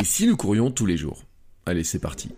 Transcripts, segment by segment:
Et si nous courions tous les jours? Allez, c'est parti.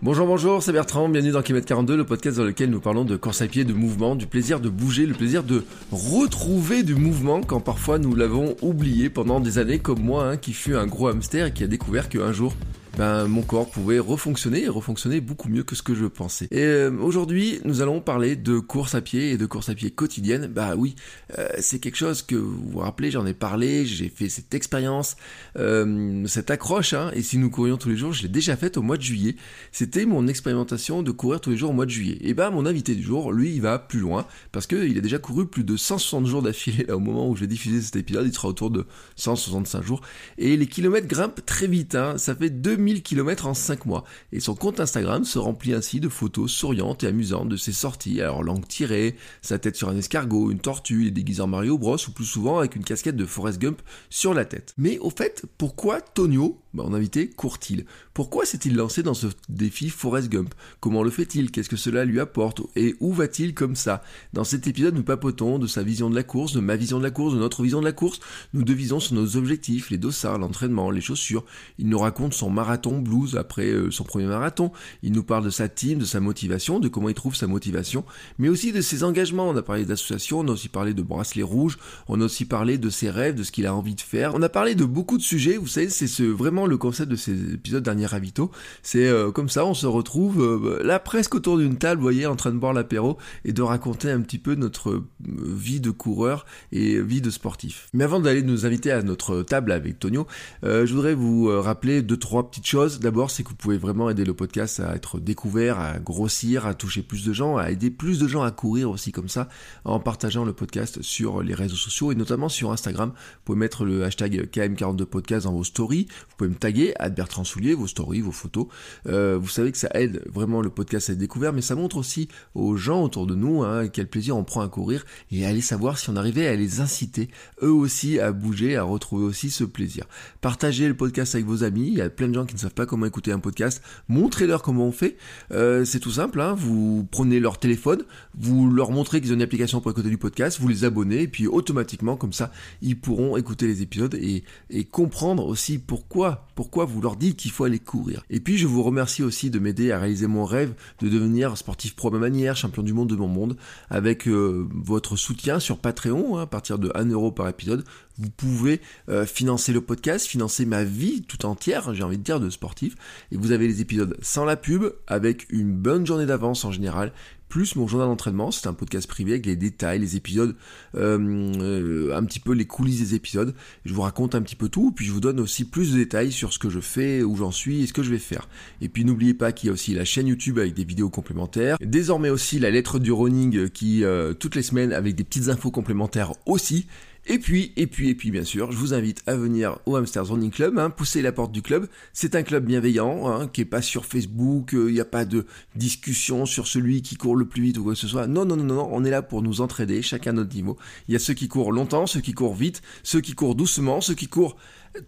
Bonjour, bonjour, c'est Bertrand, bienvenue dans Kilomètre 42, le podcast dans lequel nous parlons de course à pied, de mouvement, du plaisir de bouger, le plaisir de retrouver du mouvement quand parfois nous l'avons oublié pendant des années comme moi, hein, qui fut un gros hamster et qui a découvert qu'un jour, ben, mon corps pouvait refonctionner et refonctionner beaucoup mieux que ce que je pensais. Et euh, aujourd'hui, nous allons parler de course à pied et de course à pied quotidienne. Bah oui, euh, c'est quelque chose que vous vous rappelez, j'en ai parlé, j'ai fait cette expérience, euh, cette accroche, hein, et si nous courions tous les jours, je l'ai déjà faite au mois de juillet. C'était mon expérimentation de courir tous les jours au mois de juillet. Et ben mon invité du jour, lui, il va plus loin, parce qu'il a déjà couru plus de 160 jours d'affilée au moment où je vais diffuser cet épisode, il sera autour de 165 jours. Et les kilomètres grimpent très vite, hein, ça fait 2000 1000 km en 5 mois. Et son compte Instagram se remplit ainsi de photos souriantes et amusantes de ses sorties, alors langue tirée, sa tête sur un escargot, une tortue, et déguisé en Mario Bros, ou plus souvent avec une casquette de Forrest Gump sur la tête. Mais au fait, pourquoi Tonio, bah, mon invité, court-il? Pourquoi s'est-il lancé dans ce défi Forrest Gump? Comment le fait-il? Qu'est-ce que cela lui apporte? Et où va-t-il comme ça? Dans cet épisode, nous papotons de sa vision de la course, de ma vision de la course, de notre vision de la course. Nous devisons sur nos objectifs, les dossards, l'entraînement, les chaussures. Il nous raconte son marathon marathon blues après euh, son premier marathon. Il nous parle de sa team, de sa motivation, de comment il trouve sa motivation, mais aussi de ses engagements. On a parlé d'associations, on a aussi parlé de bracelets rouges, on a aussi parlé de ses rêves, de ce qu'il a envie de faire. On a parlé de beaucoup de sujets. Vous savez, c'est ce, vraiment le concept de ces épisodes dernier ravito. C'est euh, comme ça, on se retrouve euh, là presque autour d'une table, vous voyez, en train de boire l'apéro et de raconter un petit peu notre vie de coureur et vie de sportif. Mais avant d'aller nous inviter à notre table avec Tonio, je voudrais vous rappeler deux trois petites chose, d'abord, c'est que vous pouvez vraiment aider le podcast à être découvert, à grossir, à toucher plus de gens, à aider plus de gens à courir aussi comme ça, en partageant le podcast sur les réseaux sociaux et notamment sur Instagram. Vous pouvez mettre le hashtag KM42podcast dans vos stories. Vous pouvez me taguer à Bertrand Soulier, vos stories, vos photos. Euh, vous savez que ça aide vraiment le podcast à être découvert, mais ça montre aussi aux gens autour de nous hein, quel plaisir on prend à courir et à aller savoir si on arrivait à les inciter eux aussi à bouger, à retrouver aussi ce plaisir. Partagez le podcast avec vos amis. Il y a plein de gens qui ne savent pas comment écouter un podcast, montrez-leur comment on fait. Euh, c'est tout simple, hein. vous prenez leur téléphone, vous leur montrez qu'ils ont une application pour écouter du podcast, vous les abonnez, et puis automatiquement, comme ça, ils pourront écouter les épisodes et, et comprendre aussi pourquoi, pourquoi vous leur dites qu'il faut aller courir? Et puis, je vous remercie aussi de m'aider à réaliser mon rêve de devenir sportif pro ma manière, champion du monde de mon monde, avec euh, votre soutien sur Patreon, hein, à partir de 1 euro par épisode vous pouvez euh, financer le podcast, financer ma vie tout entière, j'ai envie de dire, de sportif. Et vous avez les épisodes sans la pub, avec une bonne journée d'avance en général, plus mon journal d'entraînement. C'est un podcast privé avec les détails, les épisodes, euh, euh, un petit peu les coulisses des épisodes. Je vous raconte un petit peu tout, puis je vous donne aussi plus de détails sur ce que je fais, où j'en suis et ce que je vais faire. Et puis n'oubliez pas qu'il y a aussi la chaîne YouTube avec des vidéos complémentaires. Désormais aussi la lettre du running qui, toutes les semaines, avec des petites infos complémentaires aussi. Et puis, et puis, et puis, bien sûr, je vous invite à venir au Hamsters Running Club, hein, pousser la porte du club. C'est un club bienveillant, hein, qui est pas sur Facebook, il euh, n'y a pas de discussion sur celui qui court le plus vite ou quoi que ce soit. Non, non, non, non, on est là pour nous entraider, chacun notre niveau. Il y a ceux qui courent longtemps, ceux qui courent vite, ceux qui courent doucement, ceux qui courent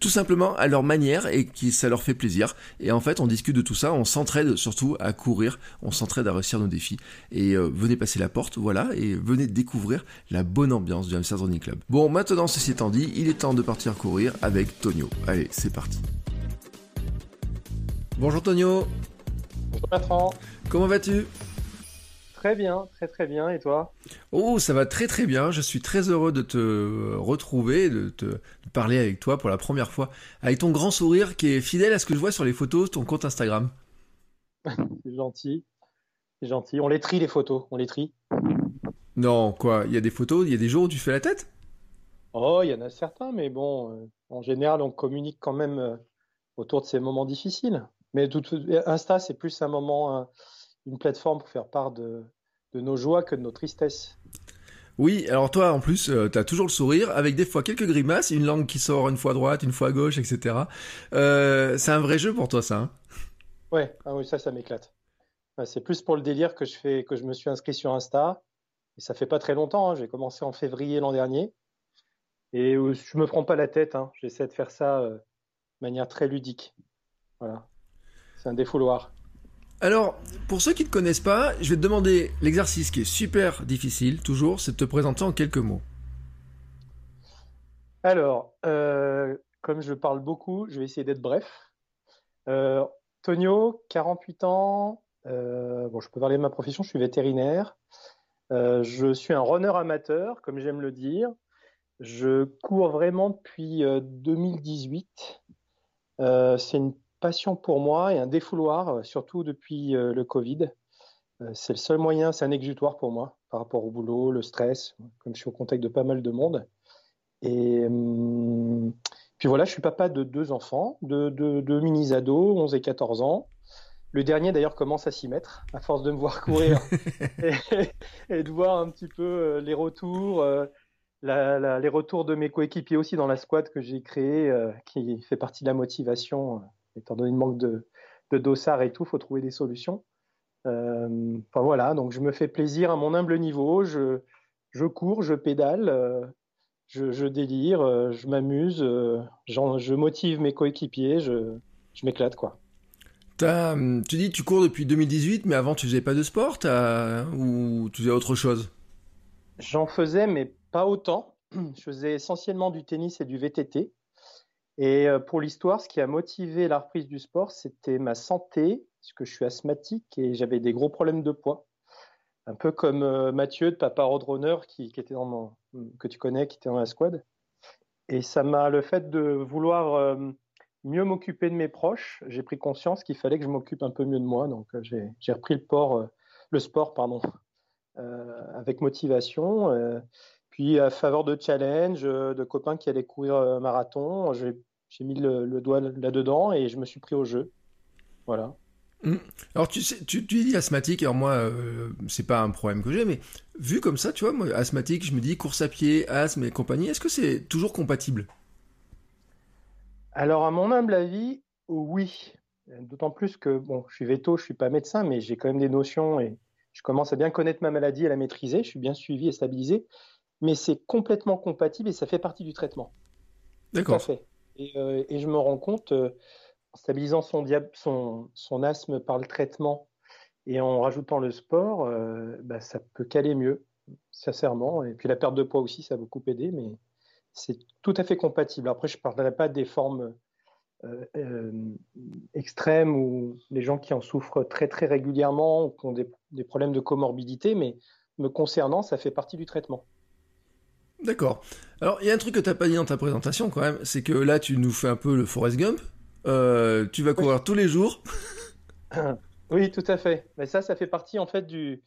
tout simplement à leur manière et qui ça leur fait plaisir. Et en fait, on discute de tout ça, on s'entraide surtout à courir, on s'entraide à réussir nos défis. Et euh, venez passer la porte, voilà, et venez découvrir la bonne ambiance du Hamsters Running Club. Bon, maintenant, ceci étant dit, il est temps de partir courir avec Tonio. Allez, c'est parti. Bonjour Tonio. Bonjour Bertrand. Comment vas-tu? Très bien, très très bien. Et toi? Oh, ça va très très bien. Je suis très heureux de te retrouver, de te parler avec toi pour la première fois, avec ton grand sourire qui est fidèle à ce que je vois sur les photos, ton compte Instagram. c'est gentil, c'est gentil. On les trie les photos, on les trie. Non, quoi? Il y a des photos, il y a des jours où tu fais la tête? Oh, il y en a certains, mais bon, euh, en général, on communique quand même euh, autour de ces moments difficiles. Mais tout, Insta, c'est plus un moment, une plateforme pour faire part de, de nos joies que de nos tristesses. Oui, alors toi en plus, euh, t'as toujours le sourire, avec des fois quelques grimaces, une langue qui sort une fois à droite, une fois à gauche, etc. Euh, c'est un vrai jeu pour toi ça hein? Ouais, ah oui, ça, ça m'éclate. c'est plus pour le délire que je fais, que je me suis inscrit sur Insta. Et ça fait pas très longtemps, hein. j'ai commencé en février l'an dernier. Et je me prends pas la tête, hein. j'essaie de faire ça de manière très ludique. Voilà, c'est un défouloir. Alors, pour ceux qui ne te connaissent pas, je vais te demander l'exercice qui est super difficile, toujours, c'est de te présenter en quelques mots. Alors, euh, comme je parle beaucoup, je vais essayer d'être bref. Euh, Tonio, 48 ans. Euh, bon, je peux parler de ma profession, je suis vétérinaire. je suis un runner amateur, comme j'aime le dire. Je cours vraiment depuis 2018. c'est une passion pour moi et un défouloir, euh, surtout depuis euh, le Covid. Euh, c'est le seul moyen, c'est un exutoire pour moi par rapport au boulot, le stress, comme je suis au contact de pas mal de monde. Et hum, puis voilà, je suis papa de deux enfants, de deux mini-ados, 11 et 14 ans. Le dernier d'ailleurs commence à s'y mettre, à force de me voir courir et, de voir un petit peu les retours, les retours de mes coéquipiers aussi dans la squad que j'ai créée, qui fait partie de la motivation étant donné le manque de, de dossard et tout, il faut trouver des solutions. Euh, enfin voilà, donc je me fais plaisir à mon humble niveau, je, je cours, je pédale, euh, je, délire, euh, je m'amuse, je motive mes coéquipiers, je, je m'éclate quoi. Hum, tu dis tu cours depuis 2018, mais avant tu faisais pas de sport ou tu faisais autre chose? J'en faisais, mais pas autant. Je faisais essentiellement du tennis et du VTT. Et euh, pour l'histoire, ce qui a motivé la reprise du sport, c'était ma santé, parce que je suis asthmatique et j'avais des gros problèmes de poids. Un peu comme euh, Mathieu de Papa Roadrunner, qui, était dans mon, que tu connais, qui était dans la squad. Et ça m'a le fait de vouloir euh, mieux m'occuper de mes proches. J'ai pris conscience qu'il fallait que je m'occupe un peu mieux de moi. Donc j'ai repris le, port, le sport pardon, avec motivation. Puis à faveur de challenge, de copains qui allaient courir un marathon, j'ai mis le, doigt là-dedans et je me suis pris au jeu. Voilà. Hum. Alors tu sais, tu, tu dis asthmatique, alors moi euh, c'est pas un problème que j'ai, mais vu comme ça, tu vois, moi asthmatique, je me dis course à pied, asthme et compagnie, est-ce que c'est toujours compatible? Alors à mon humble avis, oui. D'autant plus que bon, je suis veto, je suis pas médecin, mais j'ai quand même des notions et je commence à bien connaître ma maladie et à la maîtriser. Je suis bien suivi et stabilisé, mais c'est complètement compatible et ça fait partie du traitement. D'accord. Tout à fait. Euh, et, je me rends compte, euh, en stabilisant son, son, asthme par le traitement et en rajoutant le sport, euh, bah, ça peut caler mieux, sincèrement. Et puis la perte de poids aussi, ça a beaucoup aidé, mais c'est tout à fait compatible. Après, je ne parlerai pas des formes extrêmes ou les gens qui en souffrent très très régulièrement ou qui ont des problèmes de comorbidité, mais me concernant, ça fait partie du traitement. D'accord. Alors, il y a un truc que tu n'as pas dit dans ta présentation quand même, c'est que là, tu nous fais un peu le Forrest Gump. Euh, tu vas courir tous les jours. oui, tout à fait. Mais ça, ça fait partie en fait du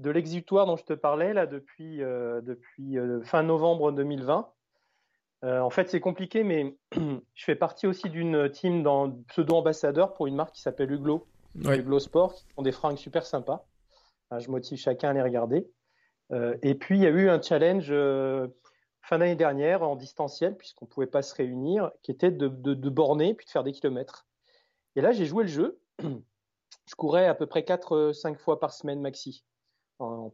de l'exutoire dont je te parlais là depuis euh, depuis euh, fin novembre 2020. en fait, c'est compliqué, mais je fais partie aussi d'une team dans pseudo ambassadeur pour une marque qui s'appelle Hugo, Hugo Sport, qui font des fringues super sympas. je motive chacun à les regarder. Euh, et puis, il y a eu un challenge euh, fin d'année dernière en distanciel, puisqu'on ne pouvait pas se réunir, qui était de, de, borner puis de faire des kilomètres. Et là, j'ai joué le jeu. Je courais à peu près 4-5 fois par semaine maxi, en,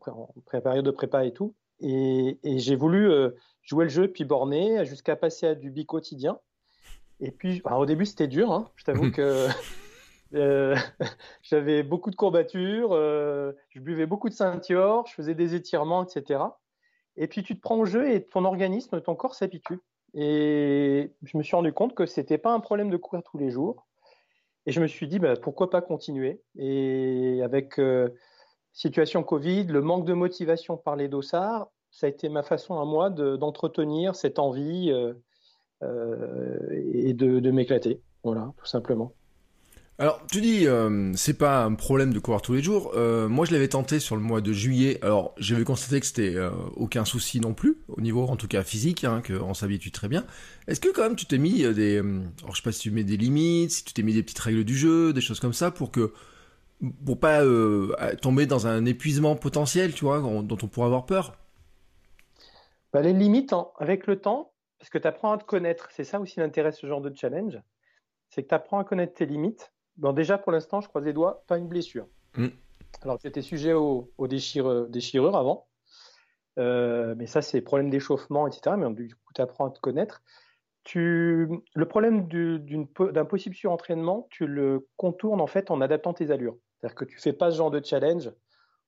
période de prépa et tout. Et, j'ai voulu euh, jouer le jeu puis borner jusqu'à passer à du bi-quotidien. Et puis, au début, c'était dur. Hein. Je t'avoue que euh, j'avais beaucoup de courbatures, euh, je buvais beaucoup de ceinture, je faisais des étirements, etc. Et puis tu te prends au jeu et ton organisme, ton corps s'habitue. Et je me suis rendu compte que c'était pas un problème de courir tous les jours. Et je me suis dit, bah, pourquoi pas continuer? Et avec euh, situation Covid, le manque de motivation par les dossards, ça a été ma façon à moi d'entretenir cette envie et de, de m'éclater. Voilà, tout simplement. Alors, tu dis, euh, c'est pas un problème de courir tous les jours. Euh, moi, je l'avais tenté sur le mois de juillet. Alors, j'avais constaté que c'était euh, aucun souci non plus, au niveau, en tout cas, physique, hein, qu'on s'habitue très bien. Est-ce que quand même tu t'es mis des... Alors, je sais pas si tu mets des limites, si tu t'es mis des petites règles du jeu, des choses comme ça, pour que... Pour pas tomber dans un épuisement potentiel, tu vois, dont on pourrait avoir peur? Bah, Les limites, avec le temps, parce que tu apprends à te connaître, c'est ça aussi l'intérêt de ce genre de challenge, c'est que tu apprends à connaître tes limites. Bon, déjà, pour l'instant, je croise les doigts, pas une blessure. Mm. Alors, j'étais sujet aux, déchirures, avant, euh, mais ça, c'est problème d'échauffement, etc. Mais du coup, tu apprends à te connaître. Tu... Le problème d'un possible surentraînement, tu le contournes en fait en adaptant tes allures. C'est-à-dire que tu fais pas ce genre de challenge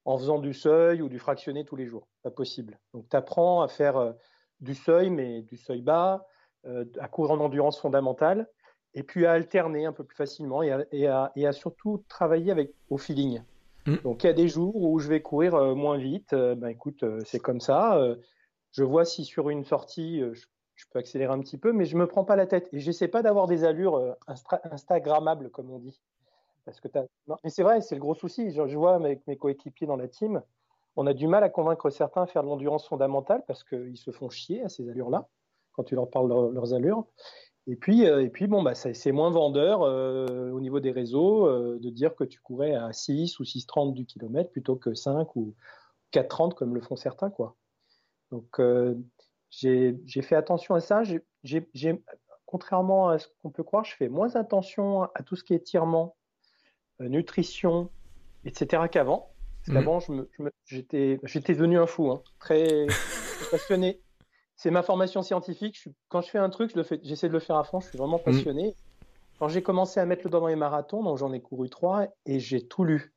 en faisant du seuil ou du fractionné tous les jours. Pas possible. Donc, tu apprends à faire euh, du seuil, mais du seuil bas, euh, à courir en endurance fondamentale, et puis à alterner un peu plus facilement et à, surtout travailler avec, au feeling. Mm. Donc, il y a des jours où je vais courir euh, moins vite. ben, écoute, c'est comme ça. je vois si sur une sortie, je, peux accélérer un petit peu, mais je me prends pas la tête. Et j'essaie pas d'avoir des allures instagrammables, comme on dit. Parce que non, mais c'est vrai, c'est le gros souci. Je, vois avec mes coéquipiers dans la team, on a du mal à convaincre certains à faire de l'endurance fondamentale parce qu'ils se font chier à ces allures-là quand tu leur parles de leurs allures. Et puis, euh, et puis bon, bah, c'est moins vendeur euh, au niveau des réseaux euh, de dire que tu courais à 6 ou 6,30 du kilomètre plutôt que 5 ou 4,30 comme le font certains. Quoi. Donc, j'ai fait attention à ça. contrairement à ce qu'on peut croire, je fais moins attention à tout ce qui est tirement euh, nutrition, etc. qu'avant. Parce mhm. qu'avant, j'étais devenu un fou, hein. très passionné. C'est ma formation scientifique. quand je fais un truc, j'essaie de le faire à fond. Je suis vraiment mhm. passionné. Quand j'ai commencé à mettre le doigt dans les marathons, donc j'en ai couru trois, et j'ai tout lu.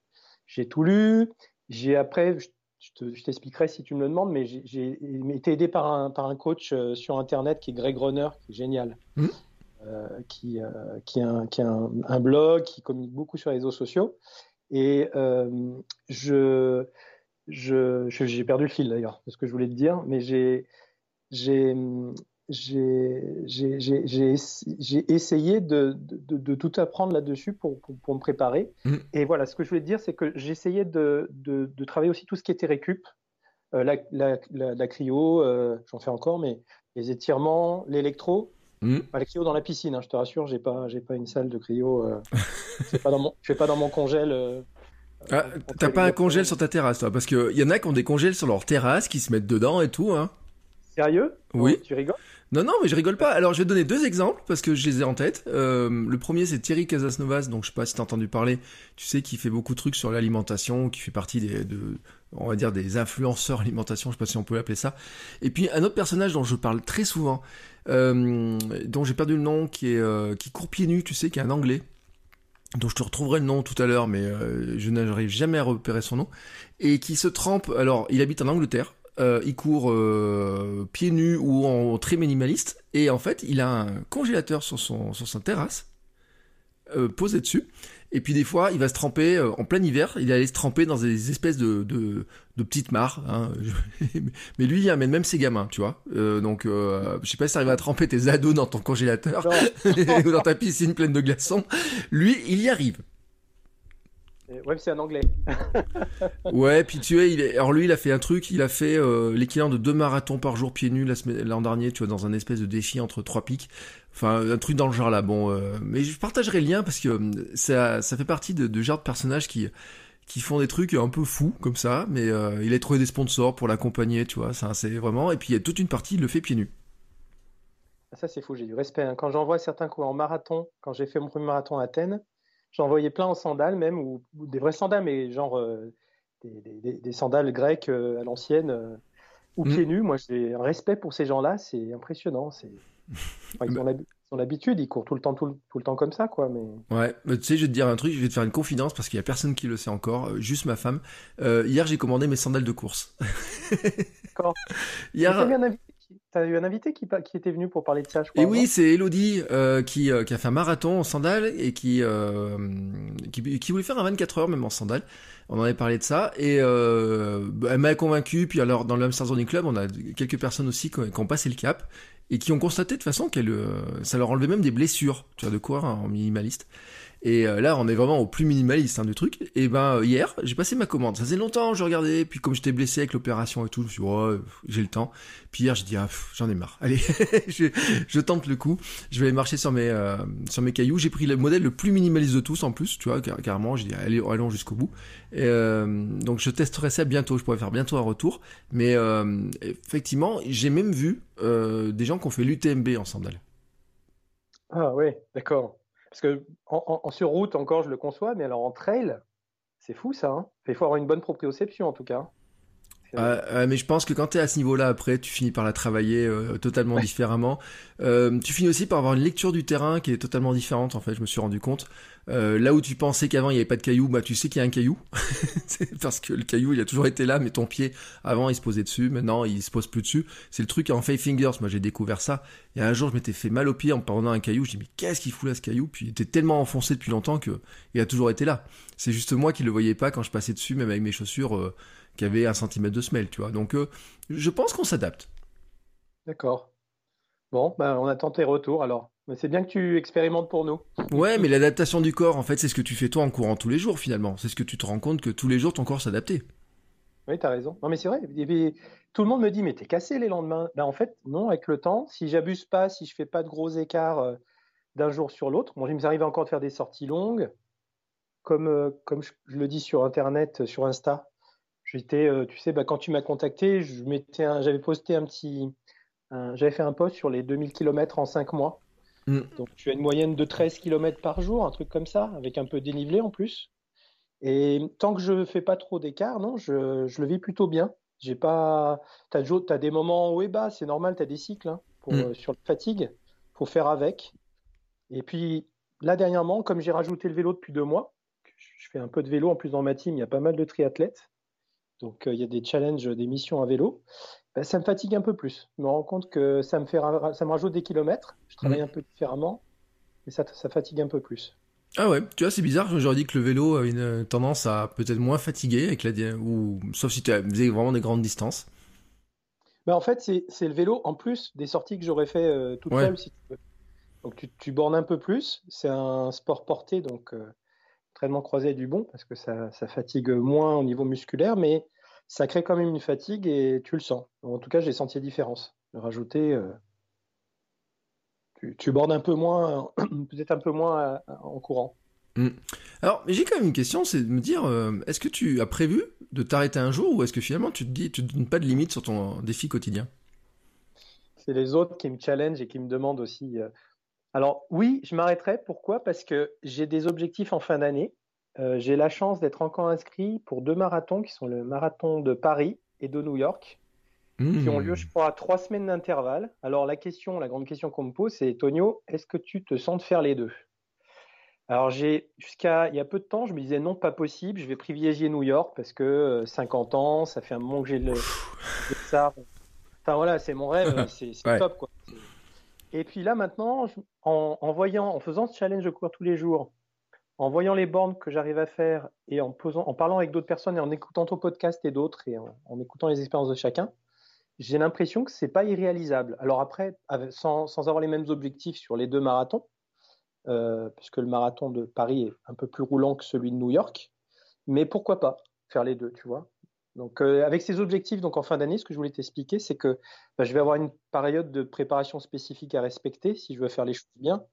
J'ai tout lu. J'ai après, je t'expliquerai si tu me le demandes, mais j'ai été aidé par un, par un coach euh, sur Internet qui est Greg Runner, qui est génial. Mhm. Euh, qui, euh, qui, a, un, qui a un, blog, qui communique beaucoup sur les réseaux sociaux. Et je, je, j'ai perdu le fil d'ailleurs de ce que je voulais te dire, mais j'ai, j'ai, j'ai essayé de, de, de, tout apprendre là-dessus pour, pour, me préparer. Mmh. Et voilà, ce que je voulais te dire, c'est que j'essayais de, de, travailler aussi tout ce qui était récup, la, la, la, cryo, j'en fais encore, mais les étirements, l'électro. Mmh. les cryo dans la piscine, hein, je te rassure, j'ai pas, j'ai pas une salle de cryo. Euh, je pas dans mon, fais pas dans mon congèle. Euh, ah, T'as pas un congèle sur ta terrasse, toi Parce qu'il y en a qui ont des congèles sur leur terrasse, qui se mettent dedans et tout. Hein. Sérieux Oui. tu rigoles non, non, mais je rigole pas. Alors, je vais donner deux exemples parce que je les ai en tête. Euh, le premier, c'est Thierry Casasnovas, donc je sais pas si t'as entendu parler. Tu sais, qui fait beaucoup de trucs sur l'alimentation, qui fait partie des, de, on va dire des influenceurs alimentation, je sais pas si on peut l'appeler ça. Et puis un autre personnage dont je parle très souvent, euh, dont j'ai perdu le nom, qui est euh, qui court pieds nus, tu sais, qui est un anglais dont je te retrouverai le nom tout à l'heure, mais euh, je n'arrive jamais à repérer son nom, et qui se trempe, alors il habite en Angleterre, euh, il court euh, pieds nus ou en très minimaliste, et en fait il a un congélateur sur, son, sur sa terrasse, euh, posé dessus, et puis des fois il va se tremper en plein hiver, il allait se tremper dans des espèces de, de, de petites mares, hein. mais lui il amène même ses gamins, tu vois, donc je sais pas si t'arrives à tremper tes ados dans ton congélateur, ou dans ta piscine pleine de glaçons, lui il y arrive. Ouais, c'est un anglais. ouais, puis tu vois, il est... alors lui, il a fait un truc, il a fait euh, l'équivalent de deux marathons par jour pieds nus l'an dernier, tu vois, dans un espèce de défi entre trois pics. Enfin, un truc dans le genre là. Bon, euh, mais je partagerai le lien parce que euh, ça, ça fait partie de, de genre de personnages qui qui font des trucs un peu fous comme ça, mais il a trouvé des sponsors pour l'accompagner, tu vois. Ça, c'est vraiment. Et puis il y a toute une partie, il le fait pieds nus. Ça, c'est fou, j'ai du respect. Hein. Quand j'envoie certains coups en marathon, quand j'ai fait mon premier marathon à Athènes, J'en voyais plein en sandales même, ou, des vrais sandales, mais genre euh, des, sandales grecques euh, à l'ancienne, euh, ou mm. pieds nus. Moi, j'ai un respect pour ces gens-là, c'est impressionnant. C'est... ils ont l'habitude, ils courent tout le temps, tout le, temps comme ça, quoi. Mais... Ouais, tu sais, je vais te dire un truc, je vais te faire une confidence parce qu'il y a personne qui le sait encore, juste ma femme. hier, j'ai commandé mes sandales de course. D'accord. Hier, tu as eu un invité qui, qui, était venu pour parler de ça, je crois. Et oui, c'est Elodie euh, qui, euh, qui, a fait un marathon en sandales et qui, euh, qui, qui, voulait faire un 24 heures même en sandales. On en avait parlé de ça et elle m'a convaincu. Puis alors dans le Hamster Zoning Club, on a quelques personnes aussi qui, ont passé le cap et qui ont constaté de toute façon qu'elle ça leur enlevait même des blessures, tu vois, de courir en minimaliste. Et euh, là, on est vraiment au plus minimaliste hein, du truc. Et ben hier, j'ai passé ma commande. Ça faisait longtemps, je regardais. Puis comme j'étais blessé avec l'opération et tout, je me suis dit, oh, j'ai le temps. Puis hier, j'ai dit, ah, j'en ai marre. Allez, je, tente le coup. Je vais marcher sur mes euh, sur mes cailloux. J'ai pris le modèle le plus minimaliste de tous en plus, tu vois, car carrément. J'ai dit, allez, allons jusqu'au bout. Euh, donc je testerai ça bientôt. Je pourrais faire bientôt un retour. Mais effectivement, j'ai même vu des gens qui ont fait l'UTMB en sandales. Ah oui, d'accord. Parce que en, sur route encore, je le conçois, mais alors en trail, c'est fou ça. Hein. Il faut avoir une bonne proprioception en tout cas. Euh, mais je pense que quand tu es à ce niveau-là, après, tu finis par la travailler euh, totalement différemment. Euh, tu finis aussi par avoir une lecture du terrain qui est totalement différente, en fait, je me suis rendu compte. Euh, là où tu pensais qu'avant il n'y avait pas de caillou, bah tu sais qu'il y a un caillou. parce que le caillou, il a toujours été là, mais ton pied, avant, il se posait dessus, maintenant, il se pose plus dessus. C'est le truc en Five Fingers, moi j'ai découvert ça. Et un jour, je m'étais fait mal au pied en prenant un caillou. Je dis, mais qu'est-ce qu'il fout là ce caillou? Puis il était tellement enfoncé depuis longtemps que il a toujours été là. C'est juste moi qui le voyais pas quand je passais dessus, même avec mes chaussures qui avait un centimètre de semelle, tu vois. Donc, euh, je pense qu'on s'adapte. D'accord. Bon, ben, on attend tes retours alors. Mais c'est bien que tu expérimentes pour nous. Ouais, mais l'adaptation du corps, en fait, c'est ce que tu fais toi en courant tous les jours finalement. C'est ce que tu te rends compte que tous les jours ton corps s'adapte. Oui, tu as raison. Non, mais c'est vrai. tout le monde me dit, mais t'es cassé les lendemains. Ben, en fait, non, avec le temps, si j'abuse pas, si je fais pas de gros écarts euh, d'un jour sur l'autre, bon, il m'arrive encore de faire des sorties longues. Comme, euh, comme je, le dis sur Internet, sur Insta, J'étais, euh, tu sais, bah, quand tu m'as contacté, je j'avais posté un petit, j'avais fait un post sur les 2000 km en 5 mois. Mm. Donc tu as une moyenne de 13 km par jour, un truc comme ça, avec un peu dénivelé en plus. Et tant que je ne fais pas trop d'écart, non, je, je, le vis plutôt bien. J'ai pas, t'as as des moments haut et bas, c'est normal, tu as des cycles hein, pour, mm. euh, sur la fatigue, faut faire avec. Et puis là dernièrement, comme j'ai rajouté le vélo depuis deux mois, je fais un peu de vélo en plus dans ma team, il y a pas mal de triathlètes donc euh, il y a des challenges, des missions à vélo, ben, ça me fatigue un peu plus. Je me rends compte que ça me, fait, ça me rajoute des kilomètres, je travaille un peu différemment, mais ça, ça fatigue un peu plus. Ah ouais, tu vois, c'est bizarre, j'aurais dit que le vélo a une tendance à peut-être moins fatiguer, avec la, ou, sauf si tu faisais vraiment des grandes distances. Ben en fait, c'est le vélo en plus des sorties que j'aurais fait euh, toute seule, si tu veux. Donc tu, tu bornes un peu plus, c'est un sport porté, donc euh, entraînement croisé du bon parce que ça, fatigue moins au niveau musculaire, mais ça crée quand même une fatigue et tu le sens. En tout cas, j'ai senti la différence. Rajouter, euh, tu, bordes un peu moins, peut-être un peu moins euh, en courant. Hmm. Alors, j'ai quand même une question, c'est de me dire, euh, est-ce que tu as prévu de t'arrêter un jour ou est-ce que finalement tu te dis, tu ne donnes pas de limite sur ton défi quotidien? C'est les autres qui me challengent et qui me demandent aussi. Alors oui, je m'arrêterai. Pourquoi? Parce que j'ai des objectifs en fin d'année. Euh, j'ai la chance d'être encore inscrit pour deux marathons qui sont le marathon de Paris et de New York, qui ont lieu, hmm. je crois, à trois semaines d'intervalle. Alors la question, la grande question qu'on me pose, c'est Tonio, est-ce que tu te sens de faire les deux? Alors j'ai jusqu'à il y a peu de temps, je me disais non, pas possible, je vais privilégier New York parce que 50 euh, ans, ça fait un moment que j'ai le, ça. Enfin voilà, c'est mon rêve, c'est top quoi. Et puis là maintenant, en, voyant, en faisant ce challenge de courir tous les jours, en voyant les bornes que j'arrive à faire et en, posant, en parlant avec d'autres personnes et en écoutant ton podcast et d'autres et en, écoutant les expériences de chacun, j'ai l'impression que c'est pas irréalisable. Alors après, sans, sans, avoir les mêmes objectifs sur les deux marathons, euh, puisque le marathon de Paris est un peu plus roulant que celui de New York, mais pourquoi pas faire les deux, tu vois donc, euh, avec ces objectifs, donc en fin d'année, ce que je voulais t'expliquer, c'est que bah, je vais avoir une période de préparation spécifique à respecter si je veux faire les choses bien.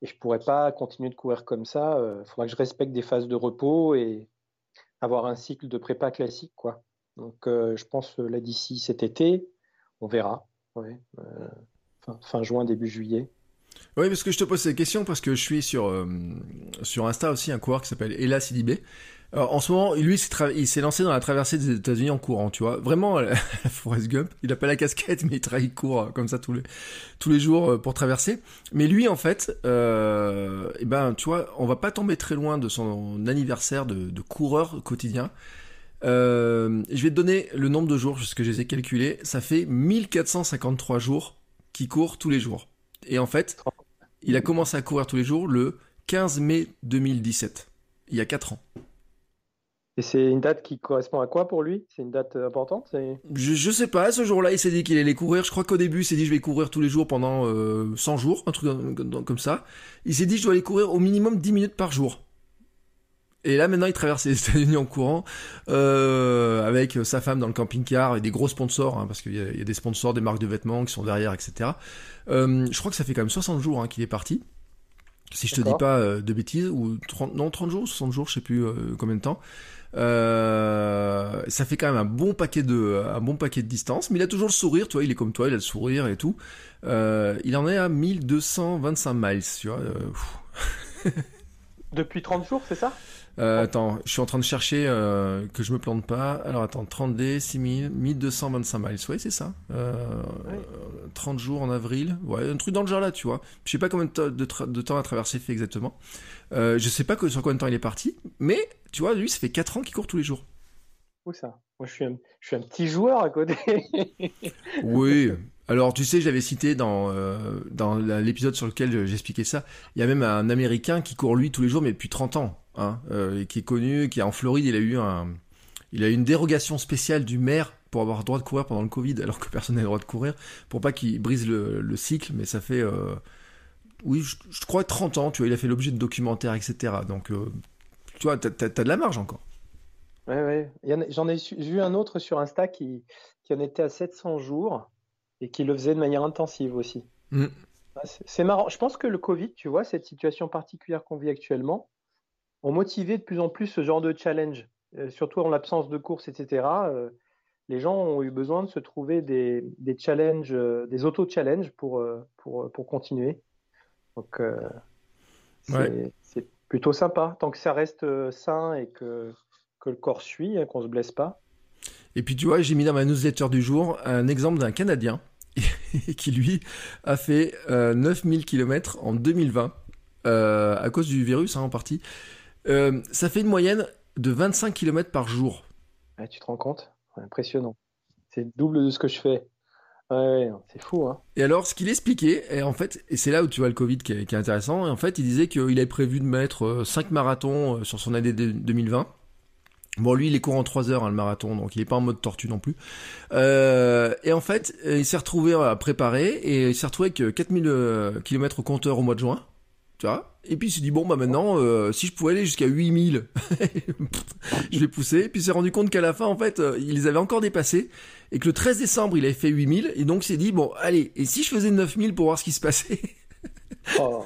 Et je ne pourrais pas continuer de courir comme ça. Il euh, faudra que je respecte des phases de repos et avoir un cycle de prépa classique. Quoi. Donc, euh, je pense là d'ici cet été, on verra. fin, juin, début juillet. Oui, parce que je te pose cette question parce que je suis sur, sur Insta aussi un coureur qui s'appelle Ella Sidibé en ce moment, lui, il s'est lancé dans la traversée des États-Unis en courant, tu vois. Vraiment, la Forrest Gump. Il a pas la casquette, mais il, court euh, comme ça tous les tous les jours euh, pour traverser. Mais lui, en fait, euh, eh ben, tu vois, on va pas tomber très loin de son anniversaire de, coureur quotidien. Euh, je vais te donner le nombre de jours, parce que je les ai calculés. Ça fait 1453 jours qu'il court tous les jours. Et en fait, il a commencé à courir tous les jours le 15 mai 2017. Il y a 4 ans. Et c'est une date qui correspond à quoi pour lui? C'est une date euh, importante je, je sais pas, ce jour-là, il s'est dit qu'il allait courir. Je crois qu'au début, il s'est dit je vais courir tous les jours pendant euh, 100 jours, un truc comme ça. Il s'est dit je dois aller courir au minimum 10 minutes par jour. Et là maintenant il traverse les États-Unis en courant euh, avec sa femme dans le camping-car et des gros sponsors, hein, parce qu'il y, a des sponsors, des marques de vêtements qui sont derrière, etc. Euh, je crois que ça fait quand même 60 jours hein, qu'il est parti. Si je te dis pas euh, de bêtises, ou 30, non 30 jours, 60 jours, je sais plus euh, combien de temps. Euh, ça fait quand même un bon paquet de un bon paquet de distance, mais il a toujours le sourire, tu vois, il est comme toi, il a le sourire et tout. Euh, il en est à 1225 miles, tu vois. Euh, Depuis 30 jours, c'est ça? Euh, attends, je suis en train de chercher euh, que je me plante pas. Alors attends, 30D, 6000, 1225 miles. Ouais, c'est ça. Euh, Ouais. 30 jours en avril. Ouais, un truc dans le genre là, tu vois. Je sais pas combien de, temps la traversée fait exactement. Euh, je sais pas que, sur combien de temps il est parti. Mais, tu vois, lui, ça fait 4 ans qu'il court tous les jours. Où ça? Moi, je suis, un, je suis un petit joueur à côté. Oui. Alors, tu sais, j'avais cité dans, euh, dans l'épisode sur lequel j'expliquais ça, il y a même un Américain qui court lui tous les jours, mais depuis 30 ans, hein, euh, et qui est connu, qui est en Floride, il a eu un, il a une dérogation spéciale du maire pour avoir le droit de courir pendant le Covid, alors que personne n'a le droit de courir, pour pas qu'il brise le, le cycle, mais ça fait, euh, oui, je, crois 30 ans, tu vois, il a fait l'objet de documentaires, etc. Donc, tu vois, t'as, t'as de la marge encore. Ouais, ouais. J'en ai vu un autre sur Insta qui, qui en était à 700 jours et qui le faisait de manière intensive aussi. Mm. C'est- marrant. Je pense que le Covid, tu vois, cette situation particulière qu'on vit actuellement, ont motivé de plus en plus ce genre de challenge, Euh, surtout en l'absence de courses, etc. euh, les gens ont eu besoin de se trouver des, des challenges, euh, des auto-challenges pour, pour, pour continuer. Donc, c'est Ouais. plutôt sympa, tant que ça reste sain et que, que le corps suit, hein, qu'on se blesse pas. Et puis tu vois, j'ai mis dans ma newsletter du jour un exemple d'un Canadien qui lui a fait euh, 9000 km en 2020 euh, à cause du virus hein, en partie. Euh, ça fait une moyenne de 25 km par jour. Ouais, tu te rends compte? Impressionnant. C'est le double de ce que je fais. Ouais, ouais, c'est fou, hein. Et alors, ce qu'il expliquait, et en fait, et c'est là où tu vois le Covid qui est, qui est intéressant, et en fait, il disait qu'il avait prévu de mettre 5 marathons euh, sur son année de- 2020. Bon, lui, il est court en 3 heures, hein, le marathon, donc il est pas en mode tortue non plus. Euh, et en fait, euh, il s'est retrouvé à préparer, et il s'est retrouvé avec 4000 km au compteur au mois de juin. Tu vois Et puis il s'est dit, bon, bah maintenant, euh, si je pouvais aller jusqu'à 8000, je vais pousser. Et puis il s'est rendu compte qu'à la fin, en fait, euh, il les avait encore dépassés. Et que le 13 décembre, il avait fait 8000. Et donc il s'est dit, bon, allez, et si je faisais 9000 pour voir ce qui se passait? Oh.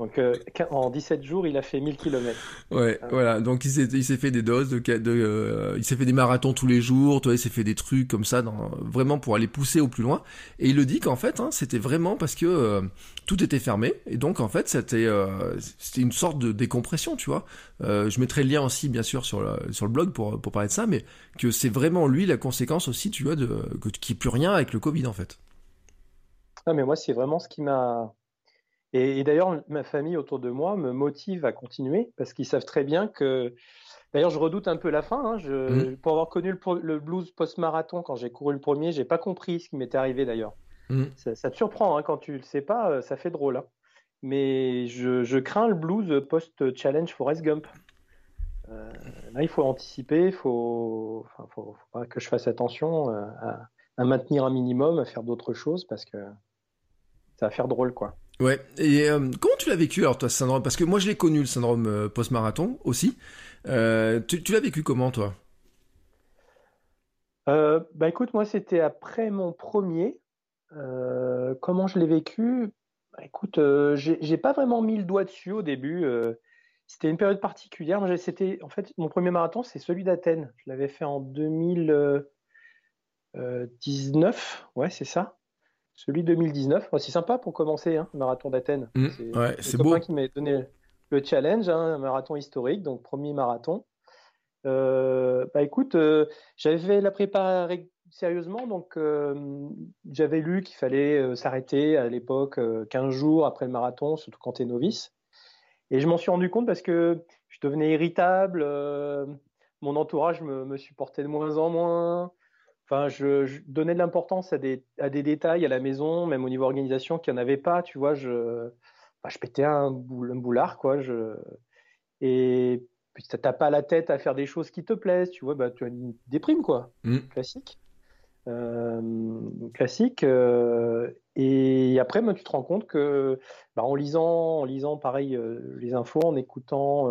Donc, euh, en 17 jours, il a fait 1000 km. Ouais, Ah. voilà. Donc il s'est, il s'est fait des doses de, euh, il s'est fait des marathons tous les jours. Tu vois, il s'est fait des trucs comme ça, dans, vraiment pour aller pousser au plus loin. Et il le dit qu'en fait, hein, c'était vraiment parce que euh, tout était fermé. Et donc en fait, c'était, euh, c'était une sorte de décompression, tu vois. Je mettrai le lien aussi, bien sûr, sur le, sur le blog pour, pour parler de ça, mais que c'est vraiment lui la conséquence aussi, tu vois, de que, qu'il n'y ait plus rien avec le Covid en fait. Ah, mais moi, c'est vraiment ce qui m'a. Et, et d'ailleurs, ma famille autour de moi me motive à continuer parce qu'ils savent très bien que. D'ailleurs, je redoute un peu la fin. hein. Je... Pour avoir connu le, blues post-marathon quand j'ai couru le premier, j'ai pas compris ce qui m'était arrivé d'ailleurs. Mm. Ça, ça te surprend hein, quand tu le sais pas, ça fait drôle. hein. Mais je, je crains le blues post-challenge Forrest Gump. Euh, là, il faut anticiper, il faut... Enfin, faut, faut pas que je fasse attention euh, à, à maintenir un minimum, à faire d'autres choses parce que ça va faire drôle, quoi. Ouais. Et euh, comment tu l'as vécu alors toi ce syndrome? Parce que moi je l'ai connu le syndrome euh, post-marathon aussi. Euh, tu l'as vécu comment toi? Bah écoute, moi c'était après mon premier. Comment je l'ai vécu? Bah, écoute, j'ai pas vraiment mis le doigt dessus au début. c'était une période particulière. C'était en fait mon premier marathon, c'est celui d'Athènes. Je l'avais fait en 2019. Ouais, c'est ça. Celui 2019. Oh, c'est sympa pour commencer, hein, le marathon d'Athènes. Mm, C'est ouais, c'est beau. qui m'a donné le challenge, hein, un marathon historique, donc premier marathon. Euh, bah écoute, euh, j'avais la prépa rég- sérieusement, donc euh, j'avais lu qu'il fallait s'arrêter à l'époque euh, 15 jours après le marathon, surtout quand tu es novice. Et je m'en suis rendu compte parce que je devenais irritable, mon entourage me, me supportait de moins en moins. Enfin, je, je donnais de l'importance à des, à des détails à la maison, même au niveau organisation, qu'il n'y en avait pas. Tu vois, je, enfin, je pétais un, boule, un boulard, quoi. Je, et puis, tu n'as pas la tête à faire des choses qui te plaisent. Tu vois, bah, tu as une déprime, quoi Mm. classique. classique. et après, ben, tu te rends compte que bah, en lisant, en lisant pareil les infos, en écoutant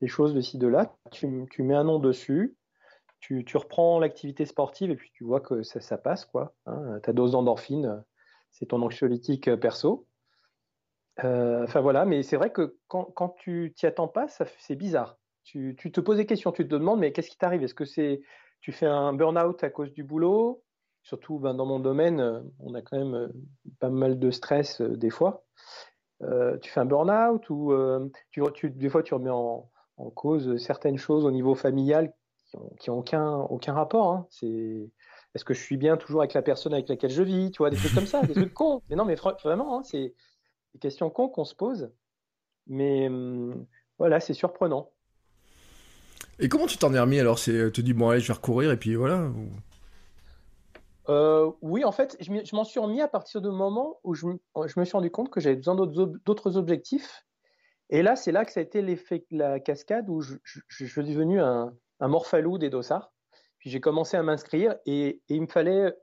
des choses de ci de là, tu, tu mets un nom dessus tu, reprends l'activité sportive et puis tu vois que ça, passe, quoi. Hein. ta dose d'endorphine, c'est ton anxiolytique euh, perso. Euh, enfin voilà, mais c'est vrai que quand, quand tu t'y attends pas, c'est bizarre. Tu, te poses des questions, tu te demandes, mais qu'est-ce qui t'arrive? Est-ce que c'est tu fais un burn-out à cause du boulot? Surtout ben, dans mon domaine, euh, on a quand même pas mal de stress des fois. tu fais un burn-out ou tu, des fois tu remets en, en, cause certaines choses au niveau familial qui n'ont aucun, aucun rapport. Hein. C'est est-ce que je suis bien toujours avec la personne avec laquelle je vis Tu vois, des trucs comme ça, des trucs cons. Mais non, mais vraiment, hein, c'est des questions cons qu'on se pose. Mais hum, voilà, c'est surprenant. Et comment tu t'en es remis alors? C'est te dis bon allez, je vais recourir et puis voilà. Euh, oui, en fait, je m'en suis remis à partir du moment où je, je me suis rendu compte que j'avais besoin d'autres objectifs. Et là, c'est là que ça a été l'effet la cascade où je, je, suis devenu un, un morphalou des dossards. Puis j'ai commencé à m'inscrire et, il me fallait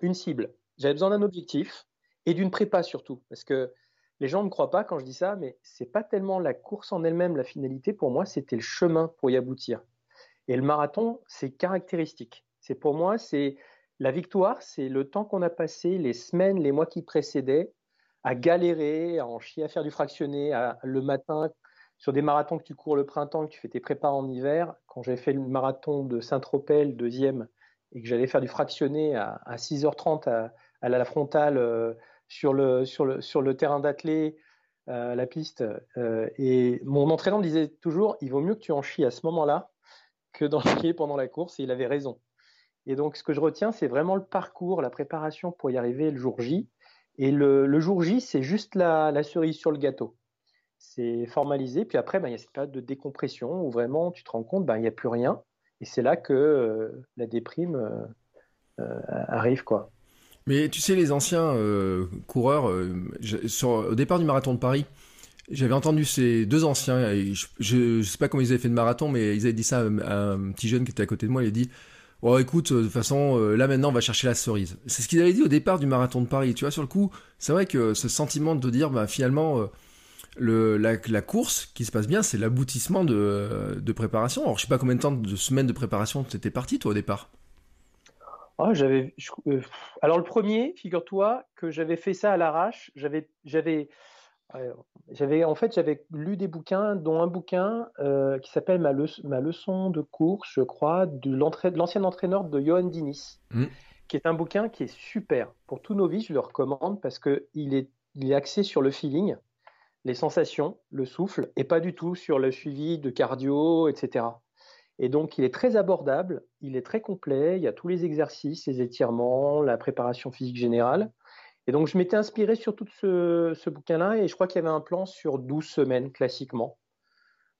une cible. J'avais besoin d'un objectif et d'une prépa surtout. Parce que les gens ne croient pas quand je dis ça, mais c'est pas tellement la course en elle-même la finalité. Pour moi, c'était le chemin pour y aboutir. Et le marathon, c'est caractéristique. C'est pour moi, c'est la victoire, c'est le temps qu'on a passé, les semaines, les mois qui précédaient, à galérer, à en chier, à faire du fractionné, le matin sur des marathons que tu cours le printemps, que tu fais tes prépas en hiver, quand j'avais fait le marathon de Saint-Tropez, deuxième, et que j'allais faire du fractionné à, 6h30 à, la frontale euh, sur le terrain d'athlée, euh, la piste, euh, et mon entraîneur me disait toujours, il vaut mieux que tu en chies à ce moment-là que d'en chier pendant la course, et il avait raison. Et donc, ce que je retiens, c'est vraiment le parcours, la préparation pour y arriver le jour J. Et le, jour J, c'est juste la cerise sur le gâteau c'est formalisé. Puis après, ben, il y a cette période de décompression où vraiment tu te rends compte, ben, il n'y a plus rien. Et c'est là que euh, la déprime euh, euh, arrive. quoi. Mais tu sais, les anciens coureurs, au départ du marathon de Paris, j'avais entendu ces deux anciens, je ne sais pas comment ils avaient fait de marathon, mais ils avaient dit ça à un, petit jeune qui était à côté de moi, il a dit Oh écoute, de toute façon, là maintenant on va chercher la cerise. C'est ce qu'ils avaient dit au départ du marathon de Paris. Tu vois, sur le coup, c'est vrai que ce sentiment de dire, bah, finalement, le, la, course qui se passe bien, c'est l'aboutissement de, de, préparation. Alors, je sais pas combien de temps de semaines de préparation tu étais parti, toi, au départ? Oh, j'avais, euh, Alors, le premier, figure-toi que j'avais fait ça à l'arrache. J'avais, j'avais, euh, j'avais, en fait, j'avais lu des bouquins, dont un bouquin euh, qui s'appelle ma, ma, leçon de course, je crois, de, l'ancien entraîneur de Johan Dinis, mmh. qui est un bouquin qui est super. Pour tous nos vies, je le recommande parce qu'il est, il est axé sur le feeling les sensations, le souffle, et pas du tout sur le suivi de cardio, etc. Et donc, il est très abordable, il est très complet, il y a tous les exercices, les étirements, la préparation physique générale. Et donc, je m'étais inspiré sur tout ce, bouquin-là, et je crois qu'il y avait un plan sur 12 semaines, classiquement.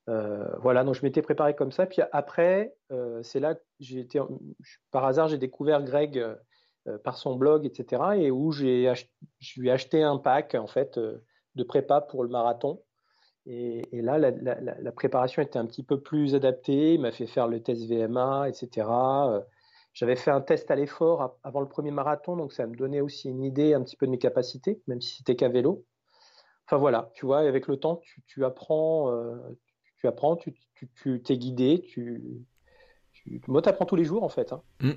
Euh, voilà, donc je m'étais préparé comme ça. Puis après, euh, c'est là que par hasard, j'ai découvert Greg euh, par son blog, etc., et où j'ai je lui ai acheté un pack, en fait, de prépa pour le marathon. Et, là, la, préparation était un petit peu plus adaptée. Il m'a fait faire le test VMA, etc. Euh, j'avais fait un test à l'effort avant le premier marathon, donc ça me donnait aussi une idée un petit peu de mes capacités, même si c'était qu'à vélo. Enfin voilà, tu vois, avec le temps, tu, apprends, euh, tu, apprends, tu, t'es guidé, tu, moi, tu apprends tous les jours en fait. Hein. Mmh.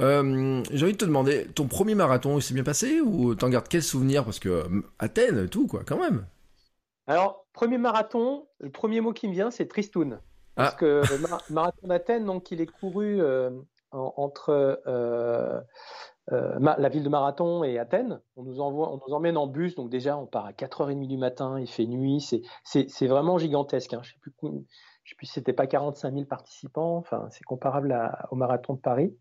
Euh, j'ai envie de te demander, ton premier marathon, il s'est bien passé ou t'en gardes quel souvenir? Parce que euh, Athènes, tout quoi, quand même. Alors, premier marathon, le premier mot qui me vient, c'est Tristoun. Parce ah. que le marathon d'Athènes, donc, il est couru euh, entre la ville de Marathon et Athènes. On nous, envoie, on nous emmène en bus, donc déjà, on part à 4h30 du matin, il fait nuit, c'est vraiment gigantesque. Hein. Je sais plus, je sais plus c'était pas 45 000 participants, enfin, c'est comparable au marathon de Paris.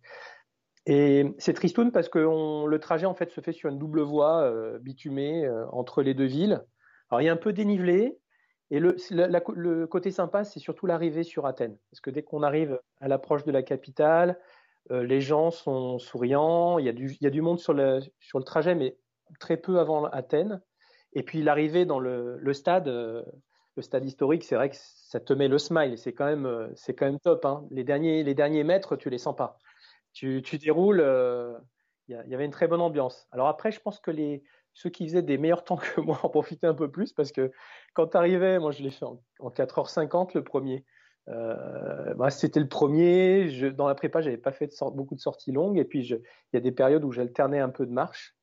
Et c'est tristoun parce que le trajet en fait se fait sur une double voie euh, bitumée euh, entre les deux villes. Alors il y a un peu dénivelé et le, le côté sympa c'est surtout l'arrivée sur Athènes parce que dès qu'on arrive à l'approche de la capitale, euh, les gens sont souriants, il y a du, il y a du monde sur le, sur le trajet mais très peu avant Athènes. Et puis l'arrivée dans le, le stade, le stade historique, c'est vrai que ça te met le smile, c'est quand même, c'est quand même top. Hein. Les derniers, les derniers mètres, tu les sens pas tu, déroules, il y, avait une très bonne ambiance. Alors après, je pense que les, ceux qui faisaient des meilleurs temps que moi en profitaient un peu plus parce que quand tu arrivais, moi je l'ai fait en, 4h50 le premier. Euh, bah, c'était le premier. Dans la prépa, j'avais pas fait beaucoup de sorties longues. Et puis, il y a des périodes où j'alternais un peu de marche.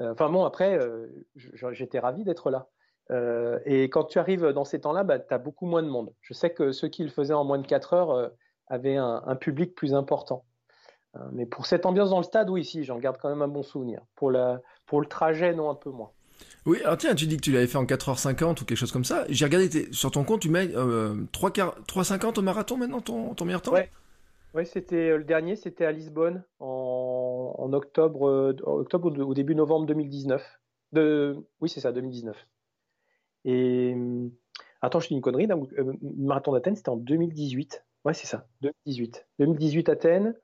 Euh, enfin bon, après, euh, j'étais ravi d'être là. Et quand tu arrives dans ces temps-là, bah, tu as beaucoup moins de monde. Je sais que ceux qui le faisaient en moins de 4 heures avaient un, public plus important. mais pour cette ambiance dans le stade, oui, si, j'en garde quand même un bon souvenir. Pour, la, pour le trajet, non, un peu moins. Oui, alors tiens, tu dis que tu l'avais fait en 4h50 ou quelque chose comme ça. J'ai regardé sur ton compte, tu mets euh, 3h50 au marathon maintenant, ton, ton meilleur temps? Ouais, ouais c'était euh, le dernier, c'était à Lisbonne en, en octobre, euh, octobre ou au début novembre 2019. De, oui, c'est ça, 2019. Et euh, attends, je dis une connerie. le marathon d'Athènes, c'était en 2018. Ouais, c'est ça, 2018. 2018 Athènes.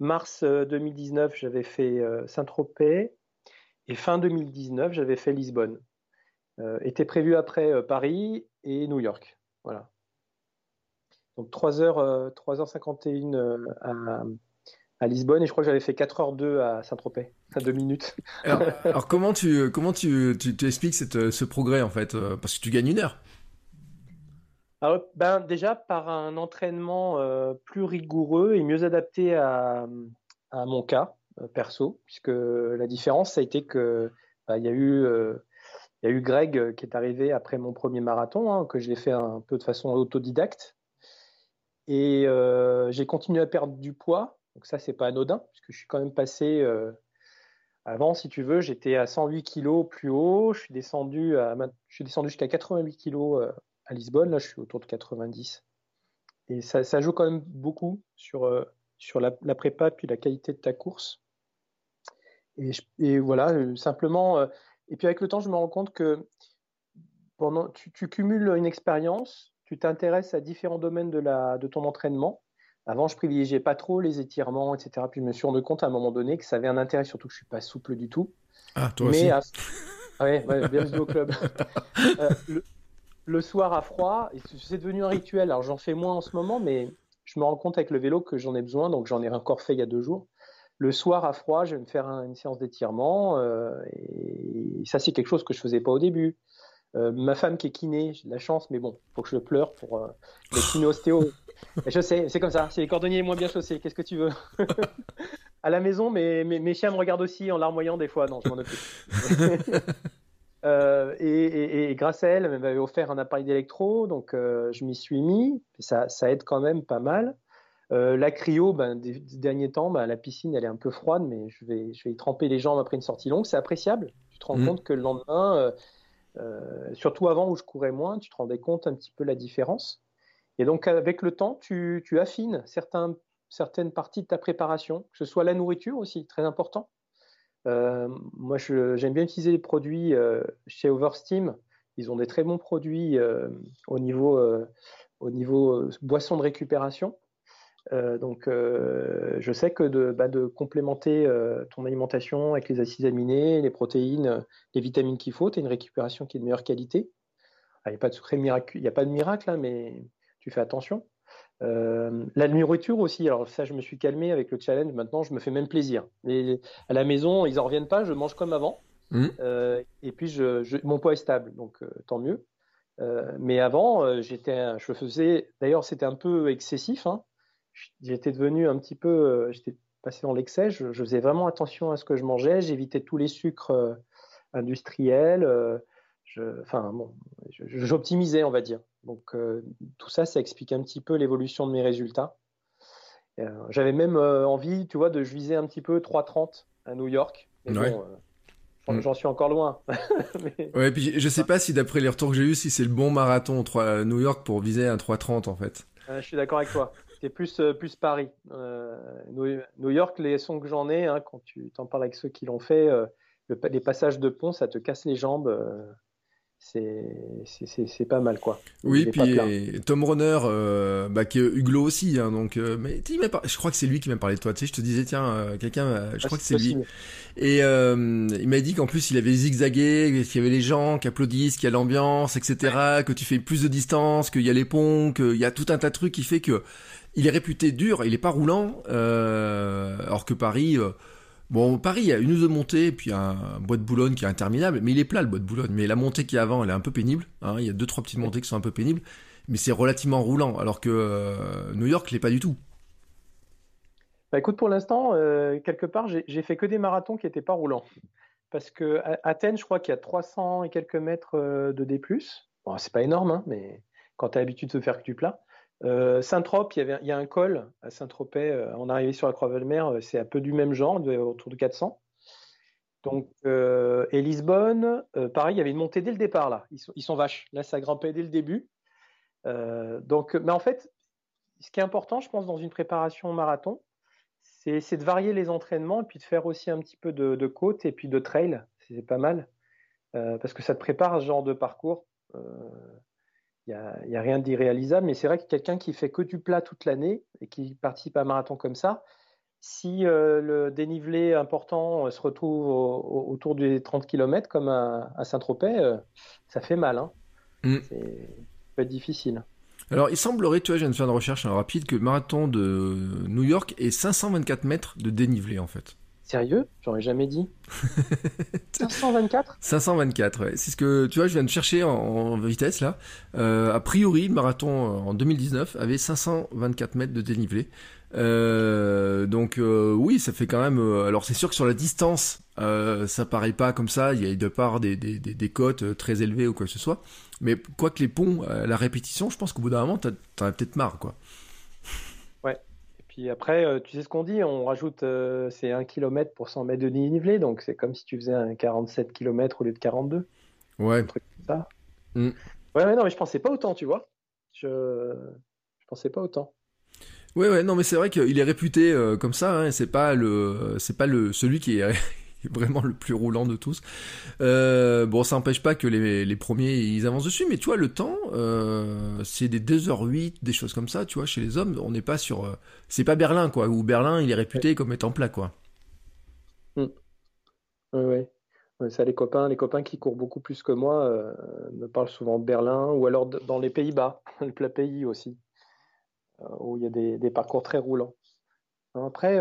Mars 2019, j'avais fait Saint-Tropez. Et fin 2019, j'avais fait Lisbonne. Euh, était prévu après euh, Paris et New York. Voilà. Donc 3h, 3h51 euh, à, à, Lisbonne et je crois que j'avais fait 4h02 à Saint-Tropez, enfin 2 minutes. alors, comment tu comment tu, tu, expliques cette, ce progrès en fait Parce que tu gagnes une heure. Alors, ben, déjà par un entraînement plus rigoureux et mieux adapté à, à mon cas. Euh, perso, puisque la différence, ça a été que bah, il y a eu euh, il y a eu Greg euh, qui est arrivé après mon premier marathon, hein, que j'ai fait un peu de façon autodidacte. Et j'ai continué à perdre du poids. Donc ça, c'est pas anodin, puisque je suis quand même passé. avant, si tu veux, j'étais à 108 kg plus haut. Je suis descendu, descendu jusqu'à 88 kg à Lisbonne. Là, je suis autour de 90. Et ça, ça joue quand même beaucoup sur, sur la, prépa puis la qualité de ta course. Et, voilà, euh, simplement. Euh, et puis avec le temps, je me rends compte que pendant, tu, cumules une expérience, tu t'intéresses à différents domaines de, la, de ton entraînement. Avant, je privilégiais pas trop les étirements, etc. Puis je me suis rendu compte à un moment donné que ça avait un intérêt, surtout que je suis pas souple du tout. Ah, toi aussi. Ah ouais, bienvenue au club. Euh, le, soir à froid, c'est devenu un rituel. Alors j'en fais moins en ce moment, mais je me rends compte avec le vélo que j'en ai besoin, donc j'en ai encore fait il y a deux jours. Le soir à froid, je vais me faire une séance d'étirement. Euh, et ça, c'est quelque chose que je faisais pas au début. Euh, ma femme qui est kiné, j'ai de la chance, mais bon, il faut que je le pleure pour euh, le kiné-ostéo. je sais, c'est comme ça. C'est les cordonniers moins bien chaussés. Qu'est-ce que tu veux À la maison, mes, mes, chiens me regardent aussi en larmoyant des fois. Non, je m'en occupe. et, grâce à elle, elle m'avait offert un appareil d'électro, donc je m'y suis mis. Ça, ça aide quand même pas mal. Euh, la cryo, ben, des, derniers temps, ben, la piscine, elle est un peu froide, mais je vais, je vais y tremper les jambes après une sortie longue. C'est appréciable. Tu te rends mmh. compte que le lendemain, euh, euh, surtout avant où je courais moins, tu te rendais compte un petit peu la différence. Et donc, avec le temps, tu, affines certaines parties de ta préparation, que ce soit la nourriture aussi, très important. moi, j'aime bien utiliser les produits chez Oversteam. Ils ont des très bons produits au niveau, au niveau boisson de récupération. Euh, donc, euh, je sais que de, bah, complémenter euh, ton alimentation avec les acides aminés, les protéines, les vitamines qu'il faut, tu as une récupération qui est de meilleure qualité. Il n'y a pas de secret miracle, il a pas de miracle, hein, mais tu fais attention. la nourriture aussi, alors ça, je me suis calmé avec le challenge. Maintenant, je me fais même plaisir. à la maison, ils en reviennent pas. Je mange comme avant. Mmh. et puis, mon poids est stable, donc tant mieux. mais avant, j'étais, je faisais. D'ailleurs, c'était un peu excessif. Hein, j'étais devenu un petit peu, euh, j'étais passé dans l'excès, je, faisais vraiment attention à ce que je mangeais, j'évitais tous les sucres euh, industriels, euh, enfin bon, j'optimisais, on va dire. Donc tout ça, ça explique un petit peu l'évolution de mes résultats. J'avais même envie, tu vois, de je visais un petit peu 3,30 à New York. Mm. J'en suis encore loin. mais... Ouais, puis je sais pas si d'après les retours que j'ai eu, si c'est le bon marathon à New York pour viser un 3,30 en fait. je suis d'accord avec toi. C'est plus, euh, plus Paris. Euh, New York, les sons que j'en ai, hein, quand tu t'en parles avec ceux qui l'ont fait, euh, les passages de pont, ça te casse les jambes c'est pas mal quoi. Oui, puis Tom Runner, euh, bah, qui est Hugo aussi, hein, donc euh, mais je crois que c'est lui qui m'a parlé de toi. Tu sais, je te disais tiens, euh, quelqu'un, euh, je ah, crois que c'est lui. Et il m'a dit qu'en plus il avait zigzagué, qu'il y avait les gens qui applaudissent, qu'il y a l'ambiance, etc. Que tu fais plus de distance, qu'il y a les ponts, qu'il y a tout un tas de trucs qui fait que il est réputé dur, il est pas roulant, alors que Paris, bon, Paris, il y a une ou deux montées, puis un, bois de Boulogne qui est interminable, mais il est plat le bois de Boulogne. Mais la montée qui est avant, elle est un peu pénible. Hein, il y a deux trois petites montées qui sont un peu pénibles, mais c'est relativement roulant, alors que New York l'est pas du tout. Bah écoute, pour l'instant, euh, quelque part, j'ai fait que des marathons qui n'étaient pas roulants. Parce que Athènes, je crois qu'il y a 300 et quelques mètres euh, de D+. Bon, c'est pas énorme, hein, mais quand tu as l'habitude de faire que du plat. Euh, Saint-Trope, il, y a un col à Saint-Tropez, on arrivé sur la Croix-Valmer, c'est un peu du même genre, autour de 400. Donc, et Lisbonne, pareil, il y avait une montée dès le départ là. Ils sont, vaches. Là, ça grimpait dès le début. mais en fait, ce qui est important, je pense, dans une préparation marathon, c'est de varier les entraînements et puis de faire aussi un petit peu de, côte et puis de trail. C'est pas mal. Euh, parce que ça te prépare à ce genre de parcours. Euh, n'y a, rien d'irréalisable, mais c'est vrai que quelqu'un qui fait que du plat toute l'année et qui participe à un marathon comme ça, si euh, le dénivelé important se retrouve autour des 30 km comme à, Saint-Tropez, ça fait mal. Hein. Mm. C'est peut être difficile. Alors, il semblerait, tu vois, je viens de faire une recherche rapide, que le marathon de New York est 524 mètres de dénivelé, en fait. Sérieux? J'aurais jamais dit. 524 524, ouais. C'est ce que, tu vois, je viens de chercher en, vitesse, là. Euh, a priori, le marathon euh, en 2019 avait 524 mètres de dénivelé. Euh, donc euh, oui, ça fait quand même. Alors c'est sûr que sur la distance, ça paraît pas comme ça. Il y a de part des, des, des, des cotes très élevées ou quoi que ce soit. Mais quoi que les ponts, la répétition, je pense qu'au bout d'un moment, t'en as, peut-être marre, quoi. Puis après, tu sais ce qu'on dit, on rajoute c'est 1 km pour 100 mètres de dénivelé, donc c'est comme si tu faisais un 47 km au lieu de 42. Ouais. Un truc comme ça. Mm. Ouais, mais non, mais je pensais pas autant, tu vois. Je, je pensais pas autant. Ouais, ouais, non, mais c'est vrai qu'il est réputé euh, comme ça. Hein, c'est pas le, c'est pas le celui qui est vraiment le plus roulant de tous. Euh, bon, ça n'empêche pas que les, les, premiers ils avancent dessus, mais tu vois le temps, euh, c'est des 2h08, des choses comme ça. Tu vois, chez les hommes, on n'est pas sur, euh, c'est pas Berlin quoi. Où Berlin, il est réputé comme étant plat quoi. Mm. Ouais, ouais. Ça, les copains, les copains qui courent beaucoup plus que moi me parlent souvent de Berlin ou alors dans les Pays-Bas, le plat pays aussi. Où il y a des, parcours très roulants. Après,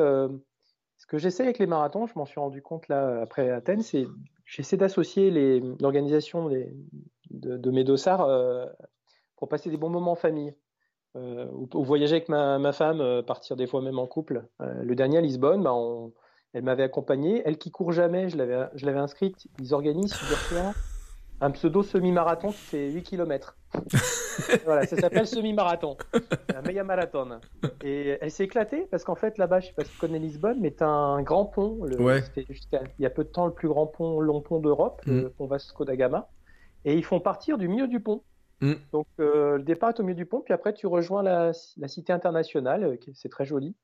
ce que j'essaie avec les marathons, je m'en suis rendu compte là après Athènes, c'est j'essaie d'associer l'organisation de, mes dossards euh, pour passer des bons moments en famille. ou, voyager avec ma, femme, partir des fois même en couple. le dernier à Lisbonne, bah, elle m'avait accompagné. Elle qui court jamais, je l'avais inscrite. Ils organisent, figure un pseudo semi-marathon qui fait 8 km. voilà, ça s'appelle semi-marathon, un méga marathon. Et elle s'est éclatée parce qu'en fait là-bas, je sais pas si tu connais Lisbonne, mais tu as un grand pont. Le, ouais. il y a peu de temps le plus grand pont, long pont d'Europe, le mm. pont Vasco da Gama. Et ils font partir du milieu du pont. Mm. Donc euh, le départ est au milieu du pont, puis après tu rejoins la, la cité internationale, euh, c'est très joli.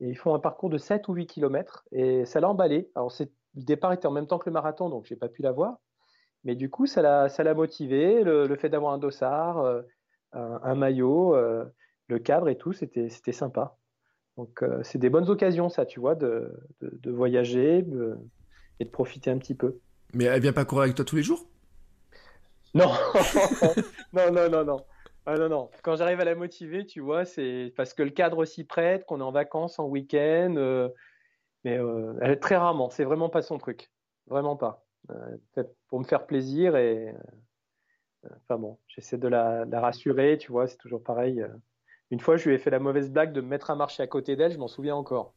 Et ils font un parcours de 7 ou 8 km et ça l'a emballé. Alors le départ était en même temps que le marathon, donc j'ai pas pu la voir. Mais du coup, ça l'a motivé, le, fait d'avoir un dossard, euh, un, maillot, euh, le cadre et tout, c'était sympa. Donc, euh, c'est des bonnes occasions, ça, tu vois, de, de, voyager et de profiter un petit peu. Mais elle vient pas courir avec toi tous les jours? Non, non, non, non, non. Ah, non, non. Quand j'arrive à la motiver, tu vois, c'est parce que le cadre s'y prête, qu'on est en vacances, en week-end. mais elle, très rarement, c'est vraiment pas son truc. Vraiment pas. Euh, pour me faire plaisir et euh, enfin bon, j'essaie de la, rassurer, tu vois, c'est toujours pareil. Euh. Une fois, je lui ai fait la mauvaise blague de me mettre à marcher à côté d'elle, je m'en souviens encore.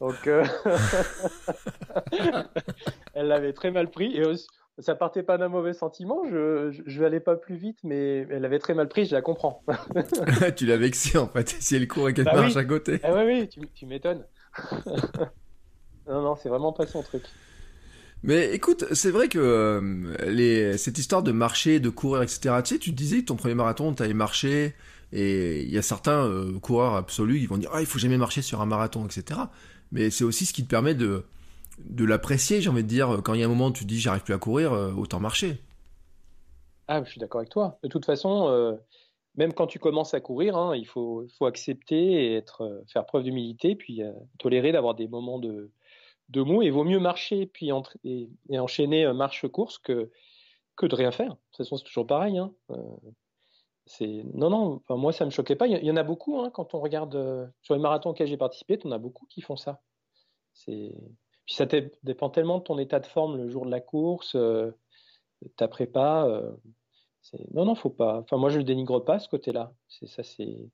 Donc, elle l'avait très mal pris et ça partait pas d'un mauvais sentiment. Je, je, n'allais pas plus vite, mais elle avait très mal pris. Je la comprends. tu l'as vexé en fait. Si elle court et qu'elle bah marche à côté. Ah oui, oui, tu, tu m'étonnes. non, non, c'est vraiment pas son truc. Mais écoute, c'est vrai que euh, cette histoire de marcher, de courir, etc. Tu sais, tu te disais que ton premier marathon, tu avais marché, et il y a certains euh, coureurs absolus qui vont dire ah il faut jamais marcher sur un marathon, etc. Mais c'est aussi ce qui te permet de l'apprécier, j'ai envie de dire. Quand il y a un moment où tu dis j'arrive plus à courir, euh, autant marcher. Ah, je suis d'accord avec toi. De toute façon, même quand tu commences à courir, hein, il faut, faut accepter et être, faire preuve d'humilité, puis tolérer d'avoir des moments de, de mou. Et vaut mieux marcher puis et, enchaîner euh, marche-course que, de rien faire. De toute façon, c'est toujours pareil. Hein. Euh, non, non. Moi, ça me choquait pas. Il y, en a beaucoup hein, quand on regarde euh, sur les marathons auxquels j'ai participé. On a beaucoup qui font ça. Ça dépend tellement de ton état de forme le jour de la course, euh, ta prépa. Non, non, faut pas. Enfin, moi, je le dénigre pas ce côté-là. C'est ça, c'est.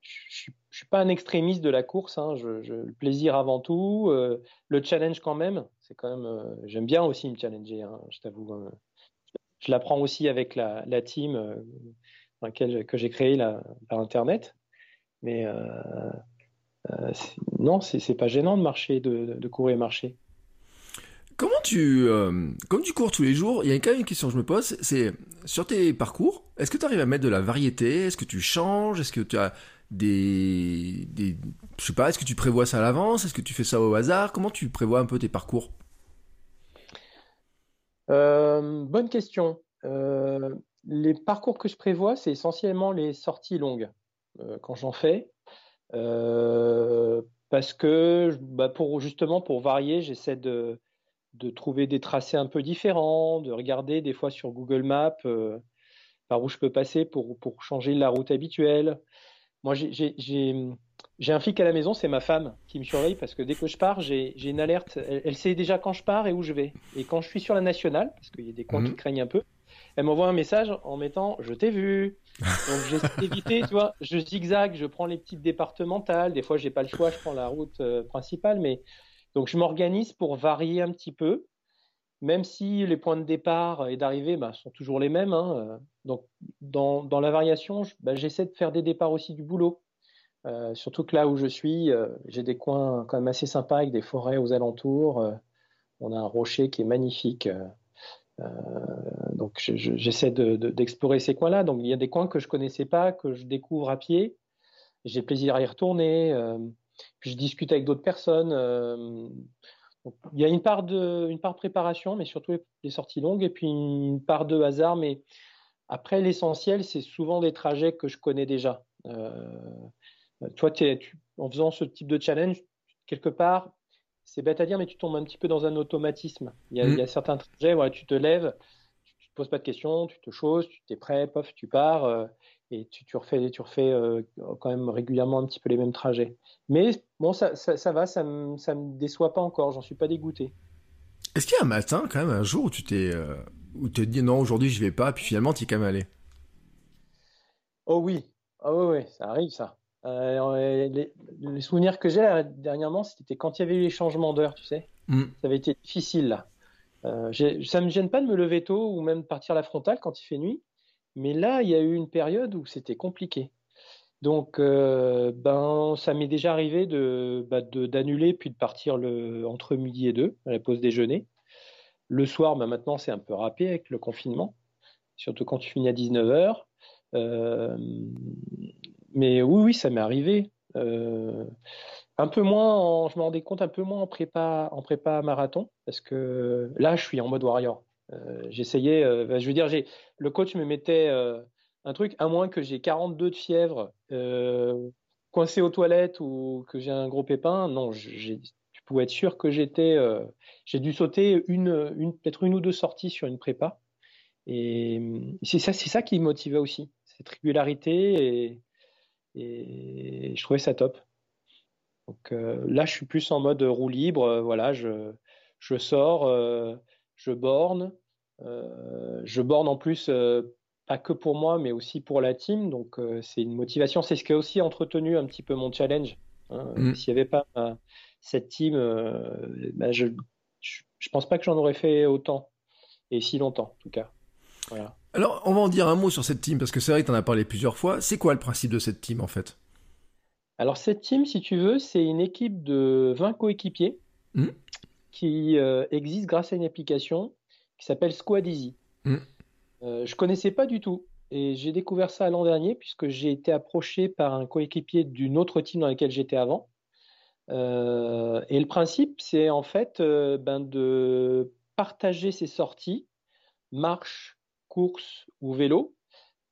Je, je, suis pas un extrémiste de la course. Hein. Le plaisir avant tout, le challenge quand même. C'est quand même. J'aime bien aussi me challenger. Hein, je t'avoue. Hein. Je l'apprends aussi avec la, team que j'ai créé là, par Internet. Mais euh, euh, non, c'est pas gênant de marcher, de, courir et marcher. Comment tu, euh, comme tu cours tous les jours, il y a quand même une question que je me pose, c'est sur tes parcours, est-ce que tu arrives à mettre de la variété? Est-ce que tu changes? Est-ce que des, des, je sais pas, est-ce que tu prévois ça à l'avance? Est-ce que tu fais ça au hasard? Comment tu prévois un peu tes parcours? Bonne question. Euh, les parcours que je prévois, c'est essentiellement les sorties longues euh, quand j'en fais. Euh, parce que bah, pour justement pour varier, j'essaie de, de, trouver des tracés un peu différents, de regarder des fois sur Google Maps euh, par où je peux passer pour, pour changer la route habituelle. Moi, j'ai un flic à la maison, c'est ma femme qui me surveille parce que dès que je pars, j'ai une alerte. Elle, sait déjà quand je pars et où je vais. Et quand je suis sur la nationale, parce qu'il y a des coins qui mmh. craignent un peu, elle m'envoie un message en mettant je t'ai vu. Donc j'essaie d'éviter, tu vois, je zigzag, je prends les petites départementales. Des fois, j'ai pas le choix, je prends la route euh, principale, mais donc je m'organise pour varier un petit peu, même si les points de départ et d'arrivée bah, sont toujours les mêmes. Hein, euh. donc dans, la variation, bah, j'essaie de faire des départs aussi du boulot. Euh, surtout que là où je suis, j'ai des coins quand même assez sympas avec des forêts aux alentours. on a un rocher qui est magnifique. Euh, donc j'essaie d'explorer ces coins-là. Donc il y a des coins que je connaissais pas, que je découvre à pied. J'ai plaisir à y retourner. Euh, puis je discute avec d'autres personnes. Euh, il y a une part de, une part préparation, mais surtout les sorties longues, et puis une part de hasard. Mais après, l'essentiel, c'est souvent des trajets que je connais déjà. toi, en faisant ce type de challenge, quelque part, c'est bête à dire, mais tu tombes un petit peu dans un automatisme. Il y a, mm. certains trajets, voilà, tu te lèves, tu, ne te poses pas de questions, tu te choses, tu t'es prêt, pof, tu pars, euh, et tu, tu, refais, tu refais euh, quand même régulièrement un petit peu les mêmes trajets. Mais bon, ça, ça, va, ça me, ça me déçoit pas encore, j'en suis pas dégoûté. Est-ce qu'il y a un matin, quand même, un jour où tu t'es, euh, dis non, aujourd'hui je vais pas, puis finalement tu es quand même allé? Oh oui, oh oui, oui, ça arrive ça. Euh, les, souvenirs que j'ai dernièrement, c'était quand il y avait eu les changements d'heure, tu sais. Mm. Ça avait été difficile là. Euh, ça me gêne pas de me lever tôt ou même de partir à la frontale quand il fait nuit, mais là, il y a eu une période où c'était compliqué. Donc, euh, ben, ça m'est déjà arrivé de, bah, d'annuler puis de partir entre midi et deux à la pause déjeuner. Le soir, ben, maintenant, c'est un peu râpé avec le confinement, surtout quand tu finis à 19h. Euh, mais oui, oui, ça m'est arrivé. Euh, un peu moins, je me rendais compte un peu moins en prépa, en prépa marathon, parce que là, je suis en mode warrior. Euh, j'essayais, euh, bah, je veux dire, le coach me mettait un truc, à moins que j'ai 42 de fièvre, coincé aux toilettes ou que j'ai un gros pépin. Non, tu pouvais être sûr que j'étais, j'ai dû sauter une, peut-être une ou deux sorties sur une prépa. Et c'est ça, c'est ça qui me motivait aussi, cette régularité et, je trouvais ça top. Donc euh, là, je suis plus en mode roue libre. Euh, voilà, je, je sors, euh, je borne. je borne en plus, pas que pour moi, mais aussi pour la team. Donc c'est une motivation. C'est ce qui a aussi entretenu un petit peu mon challenge. Hein. Mm. S'il n'y avait pas cette team, bah, je ne pense pas que j'en aurais fait autant et si longtemps, en tout cas. Voilà. Alors, on va en dire un mot sur cette team, parce que c'est vrai que tu en as parlé plusieurs fois. C'est quoi le principe de cette team, en fait? Alors, cette team, si tu veux, c'est une équipe de 20 coéquipiers mmh. Qui euh, existe grâce à une application qui s'appelle Squad Easy. Mmh. Euh, je connaissais pas du tout. Et j'ai découvert ça l'an dernier, puisque j'ai été approché par un coéquipier d'une autre team dans laquelle j'étais avant. Euh, et le principe, c'est en fait ben, de partager ses sorties, marche, course ou vélo.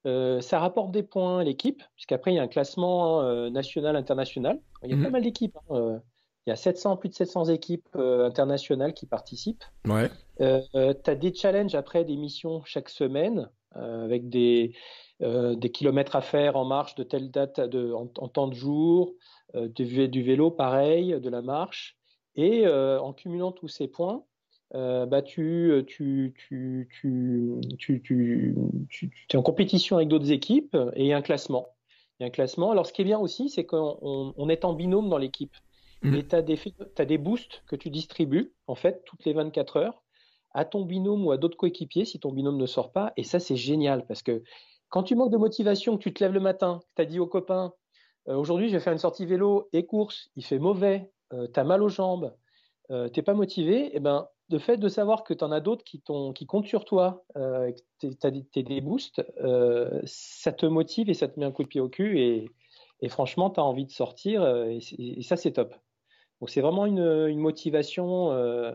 Euh, ça rapporte des points à l'équipe, puisqu'après, il y a un classement euh, national, international. Il y a pas mhm. mal d'équipes. Hein, euh, il y a 700, plus de 700 équipes internationales qui participent. Ouais. tu as des challenges après, des missions chaque semaine, avec des, des kilomètres à faire en marche de telle date de, en, temps de jour, du, du, vélo pareil, de la marche. Et en cumulant tous ces points, bah, tu, tu, tu, tu, tu, es en compétition avec d'autres équipes et un classement. Il y a un classement. Alors, ce qui est bien aussi, c'est qu'on est en binôme dans l'équipe. Mmh. Et tu as, as, des boosts que tu distribues, en fait, toutes les 24 heures, à ton binôme ou à d'autres coéquipiers si ton binôme ne sort pas. Et ça, c'est génial parce que quand tu manques de motivation, que tu te lèves le matin, tu as dit aux copains, aujourd'hui, je vais faire une sortie vélo et course, il fait mauvais, tu as mal aux jambes, euh, tu n'es pas motivé, et eh ben, le fait de savoir que tu en as d'autres qui, qui comptent sur toi, euh, que tu as des boosts, euh, ça te motive et ça te met un coup de pied au cul. Et, franchement, tu as envie de sortir. Euh, et, ça, c'est top. Donc, c'est vraiment une, une motivation euh,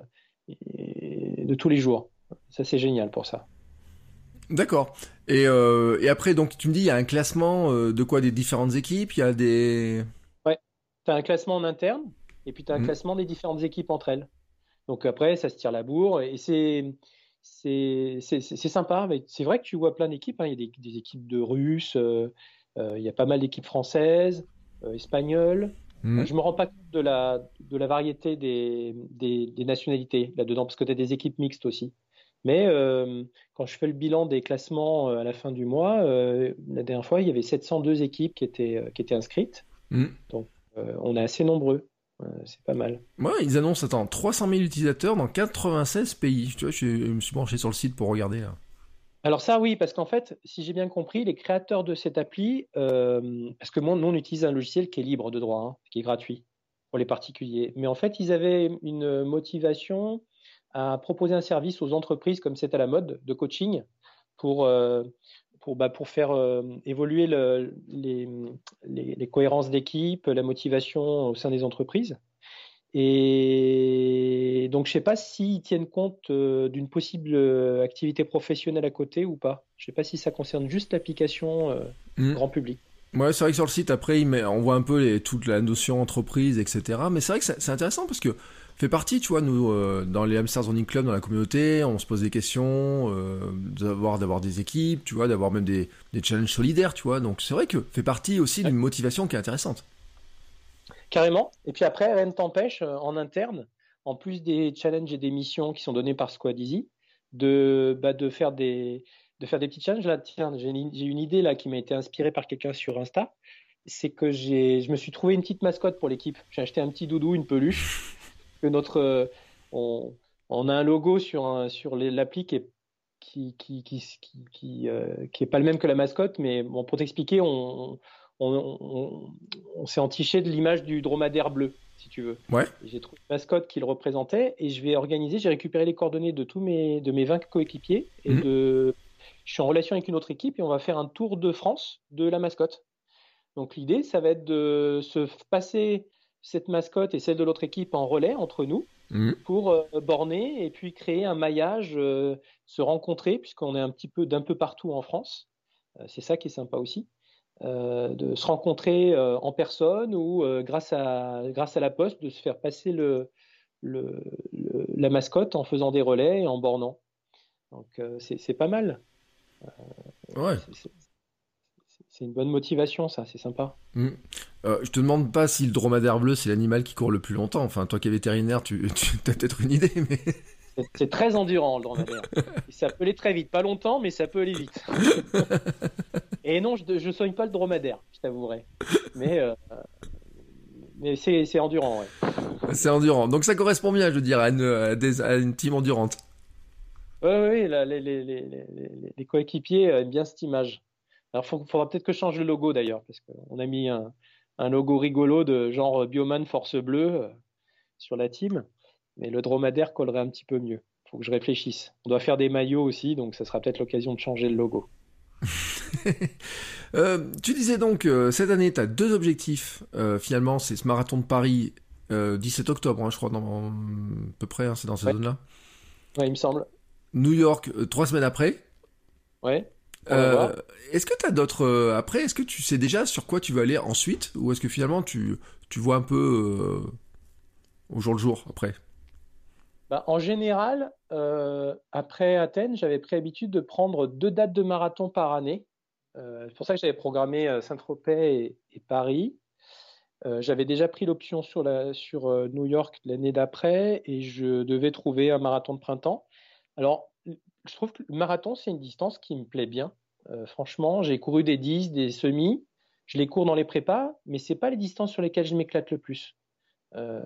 de tous les jours. Ça, c'est génial pour ça. D'accord. Et, euh, et, après, donc, tu me dis, il y a un classement de quoi? Des différentes équipes? Il y a des. Ouais. Tu as un classement en interne et puis tu as un mmh. classement des différentes équipes entre elles. Donc après, ça se tire la bourre et c'est c'est sympa. C'est vrai que tu vois plein d'équipes. Hein. Il y a des, équipes de Russes, euh, euh, il y a pas mal d'équipes françaises, euh, espagnoles. Mmh. Je me rends pas compte de la, de la variété des, des, nationalités là-dedans, parce que tu as des équipes mixtes aussi. Mais quand je fais le bilan des classements à la fin du mois, la dernière fois, il y avait 702 équipes qui étaient, qui étaient inscrites. Mmh. Donc, on est assez nombreux c'est pas mal. Ouais, ils annoncent, attends, 300 000 utilisateurs dans 96 pays. Tu vois, je, me suis branché sur le site pour regarder. Alors ça, oui, parce qu'en fait, si j'ai bien compris, les créateurs de cette appli, euh, parce que moi, nous, on utilise un logiciel qui est libre de droit, hein, qui est gratuit pour les particuliers. Mais en fait, ils avaient une motivation à proposer un service aux entreprises, comme c'est à la mode, de coaching, pour, euh, bah, faire euh, évoluer le, les, les, cohérences d'équipe, la motivation au sein des entreprises. Et donc, je ne sais pas s'ils tiennent compte euh, d'une possible euh, activité professionnelle à côté ou pas. Je ne sais pas si ça concerne juste l'application mmh. grand public. Ouais, c'est vrai que sur le site, après, on voit un peu les, toute la notion entreprise, etc. Mais c'est vrai que c'est intéressant parce que fait partie, tu vois, nous, euh, dans les Hamsters Running Club, dans la communauté, on se pose des questions, euh, d'avoir, d'avoir des équipes, tu vois, d'avoir même des, des challenges solidaires, tu vois. Donc c'est vrai que fait partie aussi d'une motivation qui est intéressante. Carrément. Et puis après, rien ne t'empêche, euh, en interne, en plus des challenges et des missions qui sont données par Squad Easy, de, bah, de, faire des, de faire des petits challenges. Là, tiens, j'ai une, idée là qui m'a été inspirée par quelqu'un sur Insta. C'est que je me suis trouvé une petite mascotte pour l'équipe. J'ai acheté un petit doudou, une peluche que notre, euh, on, on, a un logo sur, sur l'appli qui est qui qui, qui, qui, euh, qui, est pas le même que la mascotte, mais bon, pour t'expliquer, on, on, on s'est entiché de l'image du dromadaire bleu, si tu veux. Ouais. J'ai trouvé une mascotte qui le représentait et je vais organiser, j'ai récupéré les coordonnées de tous mes, de mes 20 coéquipiers et mhm. de, je suis en relation avec une autre équipe et on va faire un tour de France de la mascotte. Donc l'idée, ça va être de se passer cette mascotte et celle de l'autre équipe en relais entre nous mmh. pour euh, borner et puis créer un maillage, euh, se rencontrer, puisqu'on est un petit peu d'un peu partout en France. Euh, c'est ça qui est sympa aussi. De se rencontrer en personne ou grâce, à, grâce à la poste, de se faire passer le, le, la mascotte en faisant des relais et en bornant. Donc c'est pas mal. ouais c'est une bonne motivation, ça, c'est sympa. Mm. Euh, je te demande pas si le dromadaire bleu, c'est l'animal qui court le plus longtemps. Enfin, toi qui es vétérinaire, tu, as peut-être une idée, mais. C'est très endurant, le dromadaire. ça peut aller très vite. Pas longtemps, mais ça peut aller vite. Et non, je ne soigne pas le dromadaire, je t'avouerai. Mais, euh, mais c'est endurant, ouais. C'est endurant. Donc ça correspond bien, je veux dire, à une, à une team endurante. Oui, oui, les, les, les, les coéquipiers aiment bien cette image. Alors, il faudra peut-être que je change le logo d'ailleurs, parce qu'on a mis un, logo rigolo de genre Bioman Force Bleue euh, sur la team, mais le dromadaire collerait un petit peu mieux. Il faut que je réfléchisse. On doit faire des maillots aussi, donc ça sera peut-être l'occasion de changer le logo. Euh, tu disais donc, euh, cette année, tu as deux objectifs. finalement, c'est ce marathon de Paris, 17 octobre, hein, je crois, dans, à peu près, hein, c'est dans cette zone-là. Oui, il me semble. New York, trois semaines après. Ouais. Euh, est-ce que tu as d'autres. Euh, après, est-ce que tu sais déjà sur quoi tu vas aller ensuite Ou est-ce que finalement tu, tu vois un peu euh, au jour le jour après? Bah, En général, après Athènes, j'avais pris l'habitude de prendre deux dates de marathon par année. C'est pour ça que j'avais programmé Saint-Tropez et, Paris. j'avais déjà pris l'option sur, New York l'année d'après et je devais trouver un marathon de printemps. Alors, je trouve que le marathon, c'est une distance qui me plaît bien. Euh, franchement, j'ai couru des 10, des semis. Je les cours dans les prépas, mais ce pas les distances sur lesquelles je m'éclate le plus. Euh,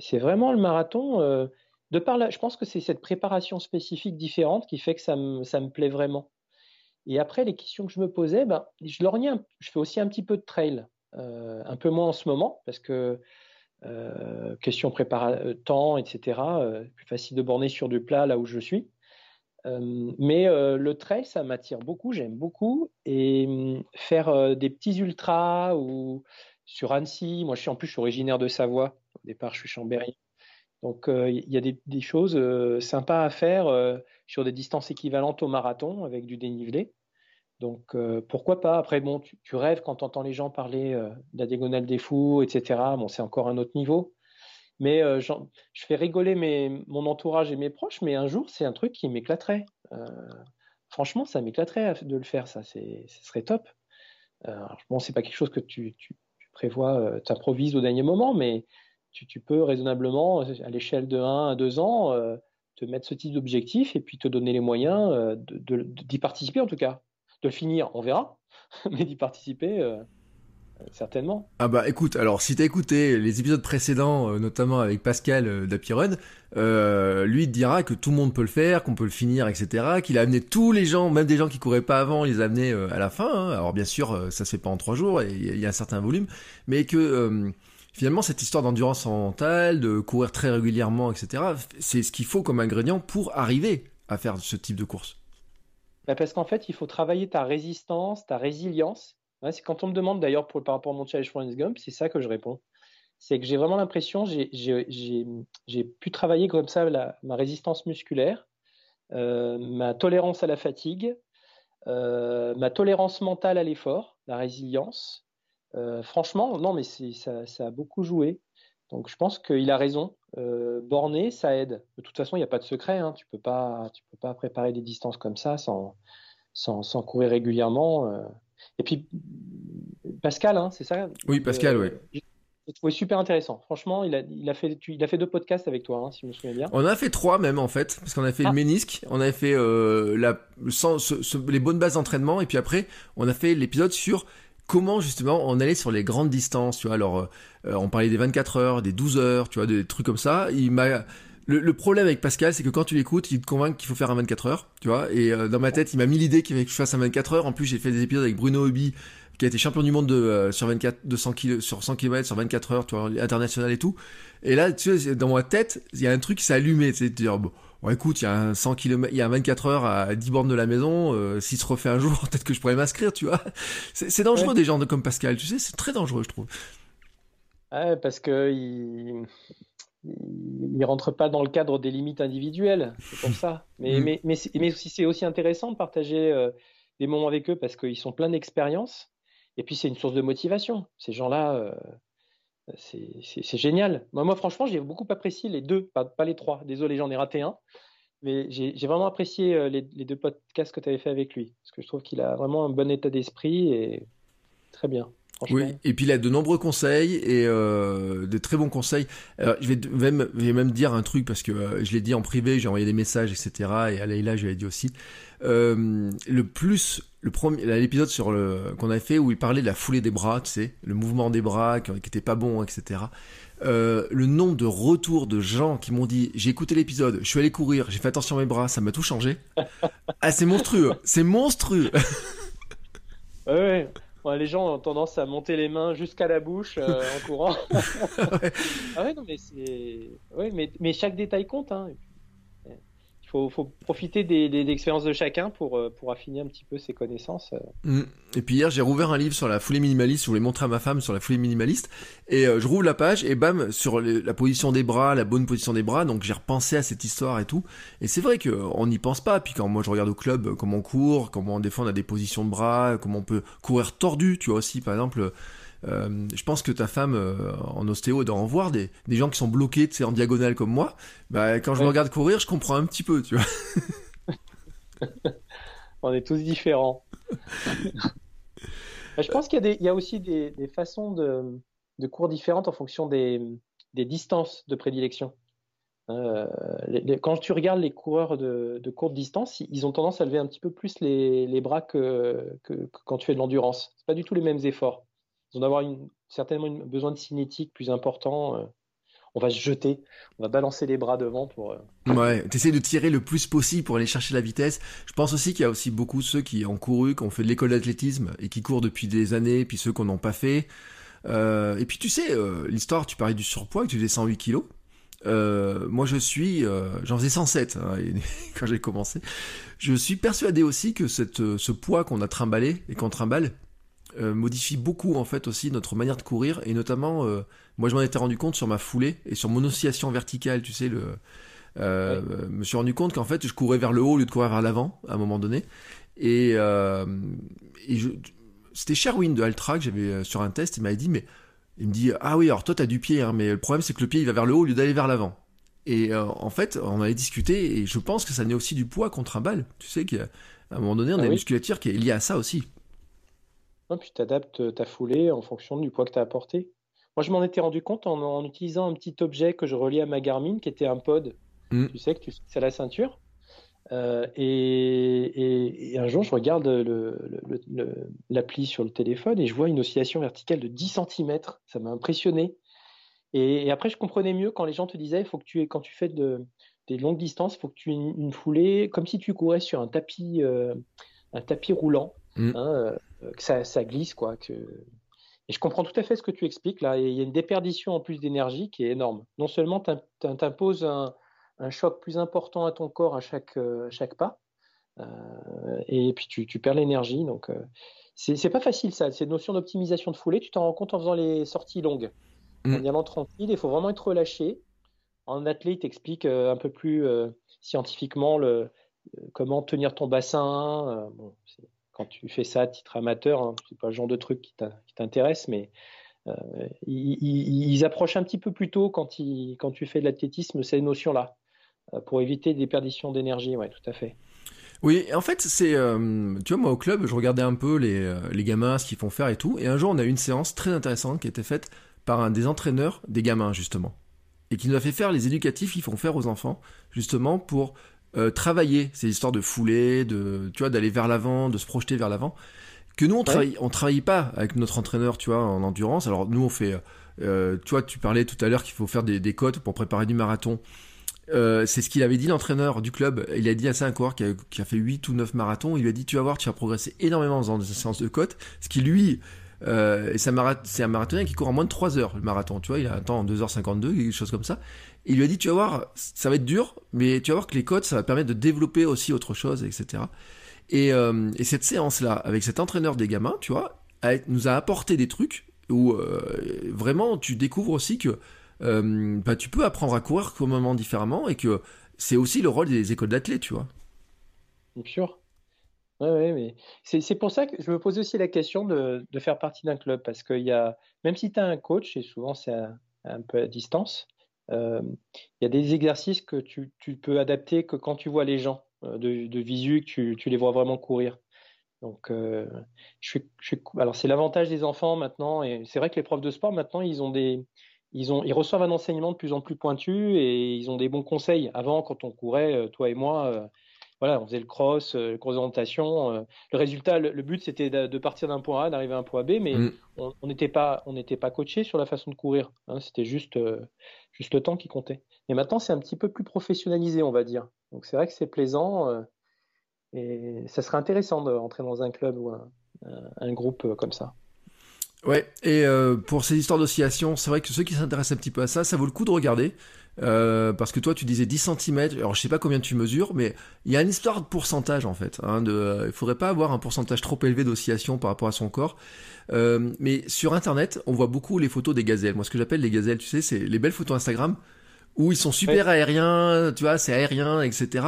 c'est vraiment le marathon. Euh, de par là, je pense que c'est cette préparation spécifique différente qui fait que ça me plaît vraiment. Et après, les questions que je me posais, ben, je je fais aussi un petit peu de trail, un peu moins en ce moment, parce que question préparation, temps, etc., plus facile de borner sur du plat là où je suis. Euh, mais euh, le trail, ça m'attire beaucoup, j'aime beaucoup. Et hum, faire euh, des petits ultras ou sur Annecy, moi je suis en plus originaire de Savoie, au départ je suis chambérien. Donc il y a des, choses sympas à faire sur des distances équivalentes au marathon avec du dénivelé. Donc pourquoi pas? Après bon, tu, rêves quand tu entends les gens parler de la diagonale des fous, etc. Bon, c'est encore un autre niveau. Mais euh, je fais rigoler mon entourage et mes proches, mais un jour, c'est un truc qui m'éclaterait. Euh, franchement, ça m'éclaterait de le faire, ça, ce serait top. Euh, bon, c'est pas quelque chose que tu, tu, tu prévois, tu improvises au dernier moment, mais tu, peux raisonnablement, à l'échelle de 1 à 2 ans, te mettre ce type d'objectif et puis te donner les moyens d'y de, d'y participer en tout cas. De le finir, on verra, mais d'y participer, certainement. Ah bah écoute, alors si t'as écouté les épisodes précédents, euh, notamment avec Pascal euh, euh, lui il dira que tout le monde peut le faire, qu'on peut le finir, etc. Qu'il a amené tous les gens, même des gens qui couraient pas avant, il les a amenés euh, à la fin. Hein. Alors bien sûr, ça se fait pas en trois jours, il y a un certain volume, mais que finalement cette histoire d'endurance mentale, de courir très régulièrement, etc. C'est ce qu'il faut comme ingrédient pour arriver à faire ce type de course. Bah parce qu'en fait, il faut travailler ta résistance, ta résilience c'est quand on me demande d'ailleurs par rapport à mon challenge Forrest Gump, c'est ça que je réponds. C'est que j'ai vraiment l'impression, j'ai pu travailler comme ça ma résistance musculaire, euh, ma tolérance à la fatigue, euh, ma tolérance mentale à l'effort, la résilience. Euh, franchement, non, mais ça, ça, a beaucoup joué. Donc je pense qu'il a raison. borner, ça aide. De toute façon, il n'y a pas de secret. Hein. Tu ne peux, pas, tu peux pas préparer des distances comme ça sans, sans, sans courir régulièrement. Et puis, Pascal, hein, c'est ça? Oui, Pascal, oui. J'ai trouvé super intéressant. Franchement, il a, il a, fait, il a fait deux podcasts avec toi, hein, si je me souviens bien. On a fait trois même, en fait, parce qu'on a fait le ah. ménisque, on a fait euh, les bonnes bases d'entraînement, et puis après, on a fait l'épisode sur comment justement on allait sur les grandes distances, tu vois? Alors, euh, on parlait des 24 heures, des 12 heures, tu vois, des trucs comme ça. Il m'a le, problème avec Pascal, c'est que quand tu l'écoutes, il te convainc qu'il faut faire un 24 heures, tu vois? Et euh, dans ma tête, il m'a mis l'idée qu'il fallait que je fasse un 24 heures. En plus, j'ai fait des épisodes avec Bruno Hobby, qui a été champion du monde de, euh, sur 24, 200 km, sur 100 km, sur 24 heures, tu vois, international et tout. Et là, tu sais, dans ma tête, il y a un truc qui s'est allumé, sais, de dire, bon, écoute, il y a un 100 km, il y a un 24 heures à 10 bornes de la maison, euh, s'il se refait un jour, peut-être que je pourrais m'inscrire, tu vois. C'est dangereux des gens comme Pascal, tu sais, c'est très dangereux, je trouve. Ouais, parce que il il rentre pas dans le cadre des limites individuelles, c'est pour ça. Mais, mm. mais, mais, mais c'est aussi intéressant de partager euh, des moments avec eux parce qu'ils sont pleins d'expérience. Et puis c'est une source de motivation. Ces gens-là, euh, c'est génial. Moi, moi franchement, j'ai beaucoup apprécié les deux, pas, les trois. Désolé, j'en ai raté un. Mais j'ai vraiment apprécié euh, les, deux podcasts que tu avais fait avec lui. Parce que je trouve qu'il a vraiment un bon état d'esprit et très bien. Oui, et puis il a de nombreux conseils et euh, de très bons conseils. Alors, je vais même, je vais même dire un truc parce que euh, je l'ai dit en privé, j'ai envoyé des messages, etc. Et à Leïla, je l'ai dit aussi. Euh, le plus, le premier, l'épisode sur le qu'on a fait où il parlait de la foulée des bras, tu sais, le mouvement des bras qui, qui était pas bon, etc. Euh, le nombre de retours de gens qui m'ont dit j'ai écouté l'épisode, je suis allé courir, j'ai fait attention à mes bras, ça m'a tout changé. ah, c'est monstrueux, c'est monstrueux. ouais les gens ont tendance à monter les mains jusqu'à la bouche euh, en courant. ah ouais, non, mais c'est. Ouais, mais, mais chaque détail compte. Hein faut, faut profiter des, des, expériences de chacun pour, euh, affiner un petit peu ses connaissances. Euh. Mm. Et puis hier, j'ai rouvert un livre sur la foulée minimaliste. Je voulais montrer à ma femme sur la foulée minimaliste. Et euh, je rouvre la page et bam, sur la position des bras, la bonne position des bras. Donc j'ai repensé à cette histoire et tout. Et c'est vrai qu'on n'y pense pas. Puis quand moi je regarde au club comment on court, comment on défend, on a des positions de bras, comment on peut courir tordu. Tu vois aussi, par exemple je pense que ta femme en ostéo doit en voir des, des gens qui sont bloqués, tu en diagonale comme moi. Bah, quand je me regarde courir, je comprends un petit peu, tu vois. On est tous différents. Bah, je pense qu'il y, y, a aussi des, des façons de, de, cours différentes en fonction des, des distances de prédilection. Euh, quand tu regardes les coureurs de, de, courte distance, ils ont tendance à lever un petit peu plus les, les bras que, que, que, quand tu fais de l'endurance. C'est pas du tout les mêmes efforts. Ils vont avoir une, certainement une, besoin de cinétique plus important. Euh, on va se jeter, on va balancer les bras devant pour. Euh... Ouais, t'essaies de tirer le plus possible pour aller chercher la vitesse. Je pense aussi qu'il y a aussi beaucoup ceux qui ont couru, qui ont fait de l'école d'athlétisme et qui courent depuis des années, puis ceux qui n'ont pas fait. Euh, et puis tu sais, l'histoire, tu parlais du surpoids, que tu faisais 108 kilos. Moi je suis, j'en faisais 107 hein, quand j'ai commencé. Je suis persuadé aussi que cette, ce poids qu'on a trimballé et qu'on trimballe euh, modifie beaucoup en fait aussi notre manière de courir et notamment, moi je m'en étais rendu compte sur ma foulée et sur mon oscillation verticale, tu sais le. Euh, ouais. me suis rendu compte qu'en fait je courais vers le haut au lieu de courir vers l'avant à un moment donné et, et je, c'était Sherwin de Altra que j'avais sur un test il m'avait dit mais il me dit ah oui alors toi t'as du pied hein, mais le problème c'est que le pied il va vers le haut au lieu d'aller vers l'avant et euh, en fait on avait discuté et je pense que ça naît aussi du poids contre un balle tu sais qu'à un moment donné on a ah une oui. musculature qui est liée à ça aussi non, puis tu adaptes ta foulée en fonction du poids que tu as apporté moi je m'en étais rendu compte en, en, utilisant un petit objet que je reliais à ma Garmin qui était un pod mm. tu sais que tu c'est la ceinture euh, et, et, et, un jour, je regarde l'appli sur le téléphone et je vois une oscillation verticale de 10 cm. Ça m'a impressionné. Et, et, après, je comprenais mieux quand les gens te disaient, faut que tu quand tu fais de, des longues distances, il faut que tu aies une, une, foulée comme si tu courais sur un tapis, euh, un tapis roulant, mmh. hein, euh, que ça, ça, glisse, quoi. Que... Et je comprends tout à fait ce que tu expliques là. il y a une déperdition en plus d'énergie qui est énorme. Non seulement tu imposes un un choc plus important à ton corps à chaque, euh, chaque pas. Euh, et puis tu, tu perds l'énergie. Donc euh, c'est pas facile ça. Cette notion d'optimisation de foulée, tu t'en rends compte en faisant les sorties longues. Mmh. En y allant tranquille, il faut vraiment être relâché. En athlète, t'explique un peu plus scientifiquement le, comment tenir ton bassin. Bon, quand tu fais ça à titre amateur, hein, c'est pas le genre de truc qui t'intéresse, mais euh, ils, approchent un petit peu plus tôt quand, tu fais de l'athlétisme ces notions-là. Euh, pour éviter des perditions d'énergie, ouais, tout à fait. Oui, en fait, c'est, euh, tu vois, moi au club, je regardais un peu les, les gamins, ce qu'ils font faire et tout, et un jour, on a eu une séance très intéressante qui a été faite par un des entraîneurs des gamins, justement, et qui nous a fait faire les éducatifs qu'ils font faire aux enfants, justement, pour euh, travailler ces histoires de foulée, de, tu vois, d'aller vers l'avant, de se projeter vers l'avant, que nous, on ouais. travaille, on travaille pas avec notre entraîneur, tu vois, en endurance. Alors, nous, on fait, euh, tu vois, tu parlais tout à l'heure qu'il faut faire des, des cotes pour préparer du marathon. Euh, c'est ce qu'il avait dit l'entraîneur du club. Il a dit à ça un coureur qui a, qui a, fait 8 ou 9 marathons. Il lui a dit Tu vas voir, tu vas progresser énormément dans des séances de côte. Ce qui lui, euh, c'est un marathonien qui court en moins de 3 heures le marathon. Tu vois, il a un temps en 2h52, quelque chose comme ça. Il lui a dit Tu vas voir, ça va être dur, mais tu vas voir que les côtes, ça va permettre de développer aussi autre chose, etc. Et, euh, et cette séance-là, avec cet entraîneur des gamins, tu vois, nous a apporté des trucs où euh, vraiment tu découvres aussi que euh, bah, tu peux apprendre à courir complètement différemment et que c'est aussi le rôle des écoles d'athlètes, tu vois. Bien sûr. Ouais, ouais, mais c'est pour ça que je me posais aussi la question de, faire partie d'un club parce qu'il y a, même si tu as un coach, et souvent c'est un, peu à distance, il y a des exercices que tu, peux adapter que quand tu vois les gens euh, de, visu, que tu, les vois vraiment courir. Donc, euh, je suis, alors c'est l'avantage des enfants maintenant, c'est vrai que les profs de sport maintenant, ils ont des, ils, ont, ils reçoivent un enseignement de plus en plus pointu et ils ont des bons conseils. Avant, quand on courait, euh, toi et moi, euh, voilà, on faisait le cross, euh, le cross d'orientation. Euh, le résultat, le, le but, c'était de, de, partir d'un point A, d'arriver à un point B, mais mm. on n'était pas, on n'était pas coaché sur la façon de courir. Hein, c'était juste, euh, juste le temps qui comptait. Mais maintenant, c'est un petit peu plus professionnalisé, on va dire. Donc c'est vrai que c'est plaisant et ça serait intéressant de rentrer dans un club ou un, un groupe comme ça. Ouais, et euh, pour ces histoires d'oscillation, c'est vrai que ceux qui s'intéressent un petit peu à ça, ça vaut le coup de regarder. Euh, parce que toi, tu disais 10 cm. Alors, je sais pas combien tu mesures, mais il y a une histoire de pourcentage en fait. Hein, de, euh, il faudrait pas avoir un pourcentage trop élevé d'oscillation par rapport à son corps. Euh, mais sur Internet, on voit beaucoup les photos des gazelles. Moi, ce que j'appelle les gazelles, tu sais, c'est les belles photos Instagram où ils sont super ouais. aériens, tu vois, c'est aérien, etc.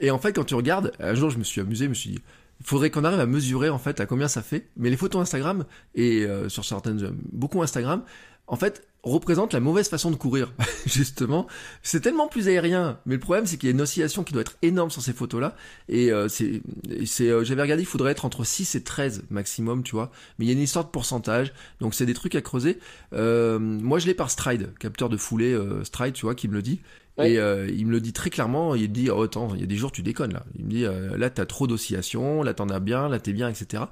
Et en fait, quand tu regardes, un jour, je me suis amusé, je me suis dit, Il faudrait qu'on arrive à mesurer en fait à combien ça fait. Mais les photos Instagram et euh, sur certaines, beaucoup Instagram, en fait, représentent la mauvaise façon de courir. Justement, c'est tellement plus aérien. Mais le problème, c'est qu'il y a une oscillation qui doit être énorme sur ces photos-là. Et euh, c'est, c'est, euh, j'avais regardé, il faudrait être entre 6 et 13 maximum, tu vois. Mais il y a une histoire de pourcentage. Donc c'est des trucs à creuser. moi, je l'ai par Stride, capteur de foulée Stride, tu vois, qui me le dit. Et euh, il me le dit très clairement, il me dit, oh, attends, il y a des jours tu déconnes là. Il me dit, euh, là t'as trop d'oscillations, là t'en as bien, là t'es bien, etc.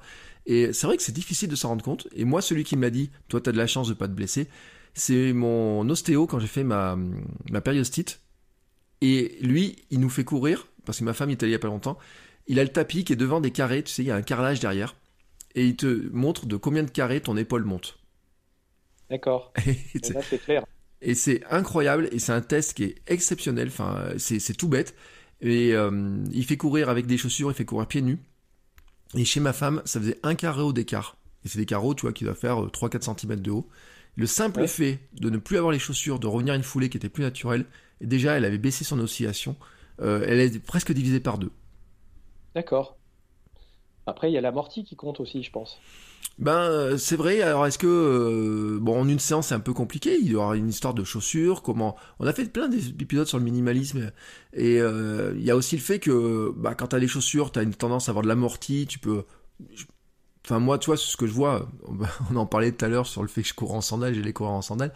Et c'est vrai que c'est difficile de s'en rendre compte. Et moi, celui qui me l'a dit, toi t'as de la chance de pas te blesser, c'est mon ostéo quand j'ai fait ma, ma périostite. Et lui, il nous fait courir, parce que ma femme est allée il y a pas longtemps, il a le tapis qui est devant des carrés, tu sais, il y a un carrelage derrière. Et il te montre de combien de carrés ton épaule monte. D'accord. c'est clair. Et c'est incroyable et c'est un test qui est exceptionnel. Enfin, c'est tout bête. Et euh, il fait courir avec des chaussures, il fait courir pieds nus. Et chez ma femme, ça faisait un carreau d'écart. Et c'est des carreaux, tu vois, qui doivent faire 3-4 euh, cm de haut. Le simple fait de ne plus avoir les chaussures, de revenir à une foulée qui était plus naturelle, et déjà elle avait baissé son oscillation, euh, elle est presque divisée par deux. D'accord. Après, il y a l'amorti qui compte aussi, je pense. Ben euh, c'est vrai. Alors est-ce que euh, bon en une séance c'est un peu compliqué. Il y aura une histoire de chaussures. Comment On a fait plein d'épisodes sur le minimalisme et euh, il y a aussi le fait que bah, quand t'as les chaussures, t'as une tendance à avoir de l'amorti. Tu peux. Enfin moi, tu vois, ce que je vois, on en parlait tout à l'heure sur le fait que je cours en sandales, j'ai les coureurs en sandales.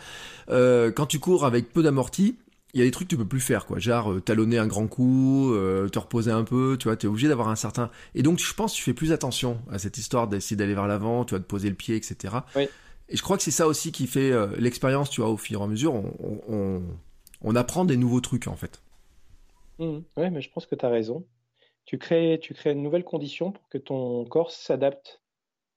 quand tu cours avec peu d'amorti, il y a des trucs que tu peux plus faire quoi genre euh, talonner un grand coup euh, te reposer un peu tu vois tu es obligé d'avoir un certain et donc je pense que tu fais plus attention à cette histoire d'essayer d'aller vers l'avant tu vois de poser le pied etc oui. et je crois que c'est ça aussi qui fait euh, l'expérience tu vois au fur et à mesure on, on, on, apprend des nouveaux trucs en fait mmh. oui mais je pense que tu as raison tu crées tu crées une nouvelle condition pour que ton corps s'adapte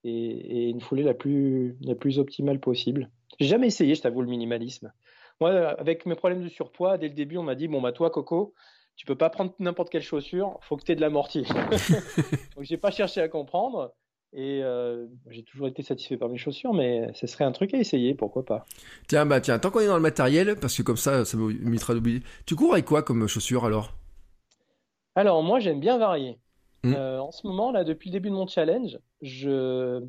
et, et, une foulée la plus la plus optimale possible j'ai jamais essayé je t'avoue le minimalisme moi, avec mes problèmes de surpoids, dès le début, on m'a dit bon, bah, toi, Coco, tu peux pas prendre n'importe quelle chaussure, faut que tu aies de l'amorti. Donc, j'ai pas cherché à comprendre. Et euh, j'ai toujours été satisfait par mes chaussures, mais ce serait un truc à essayer, pourquoi pas. Tiens, bah tiens, tant qu'on est dans le matériel, parce que comme ça, ça me m'évitera d'oublier. Tu cours avec quoi comme chaussures alors? Alors, moi, j'aime bien varier. Mmh. Euh, en ce moment, là, depuis le début de mon challenge, je,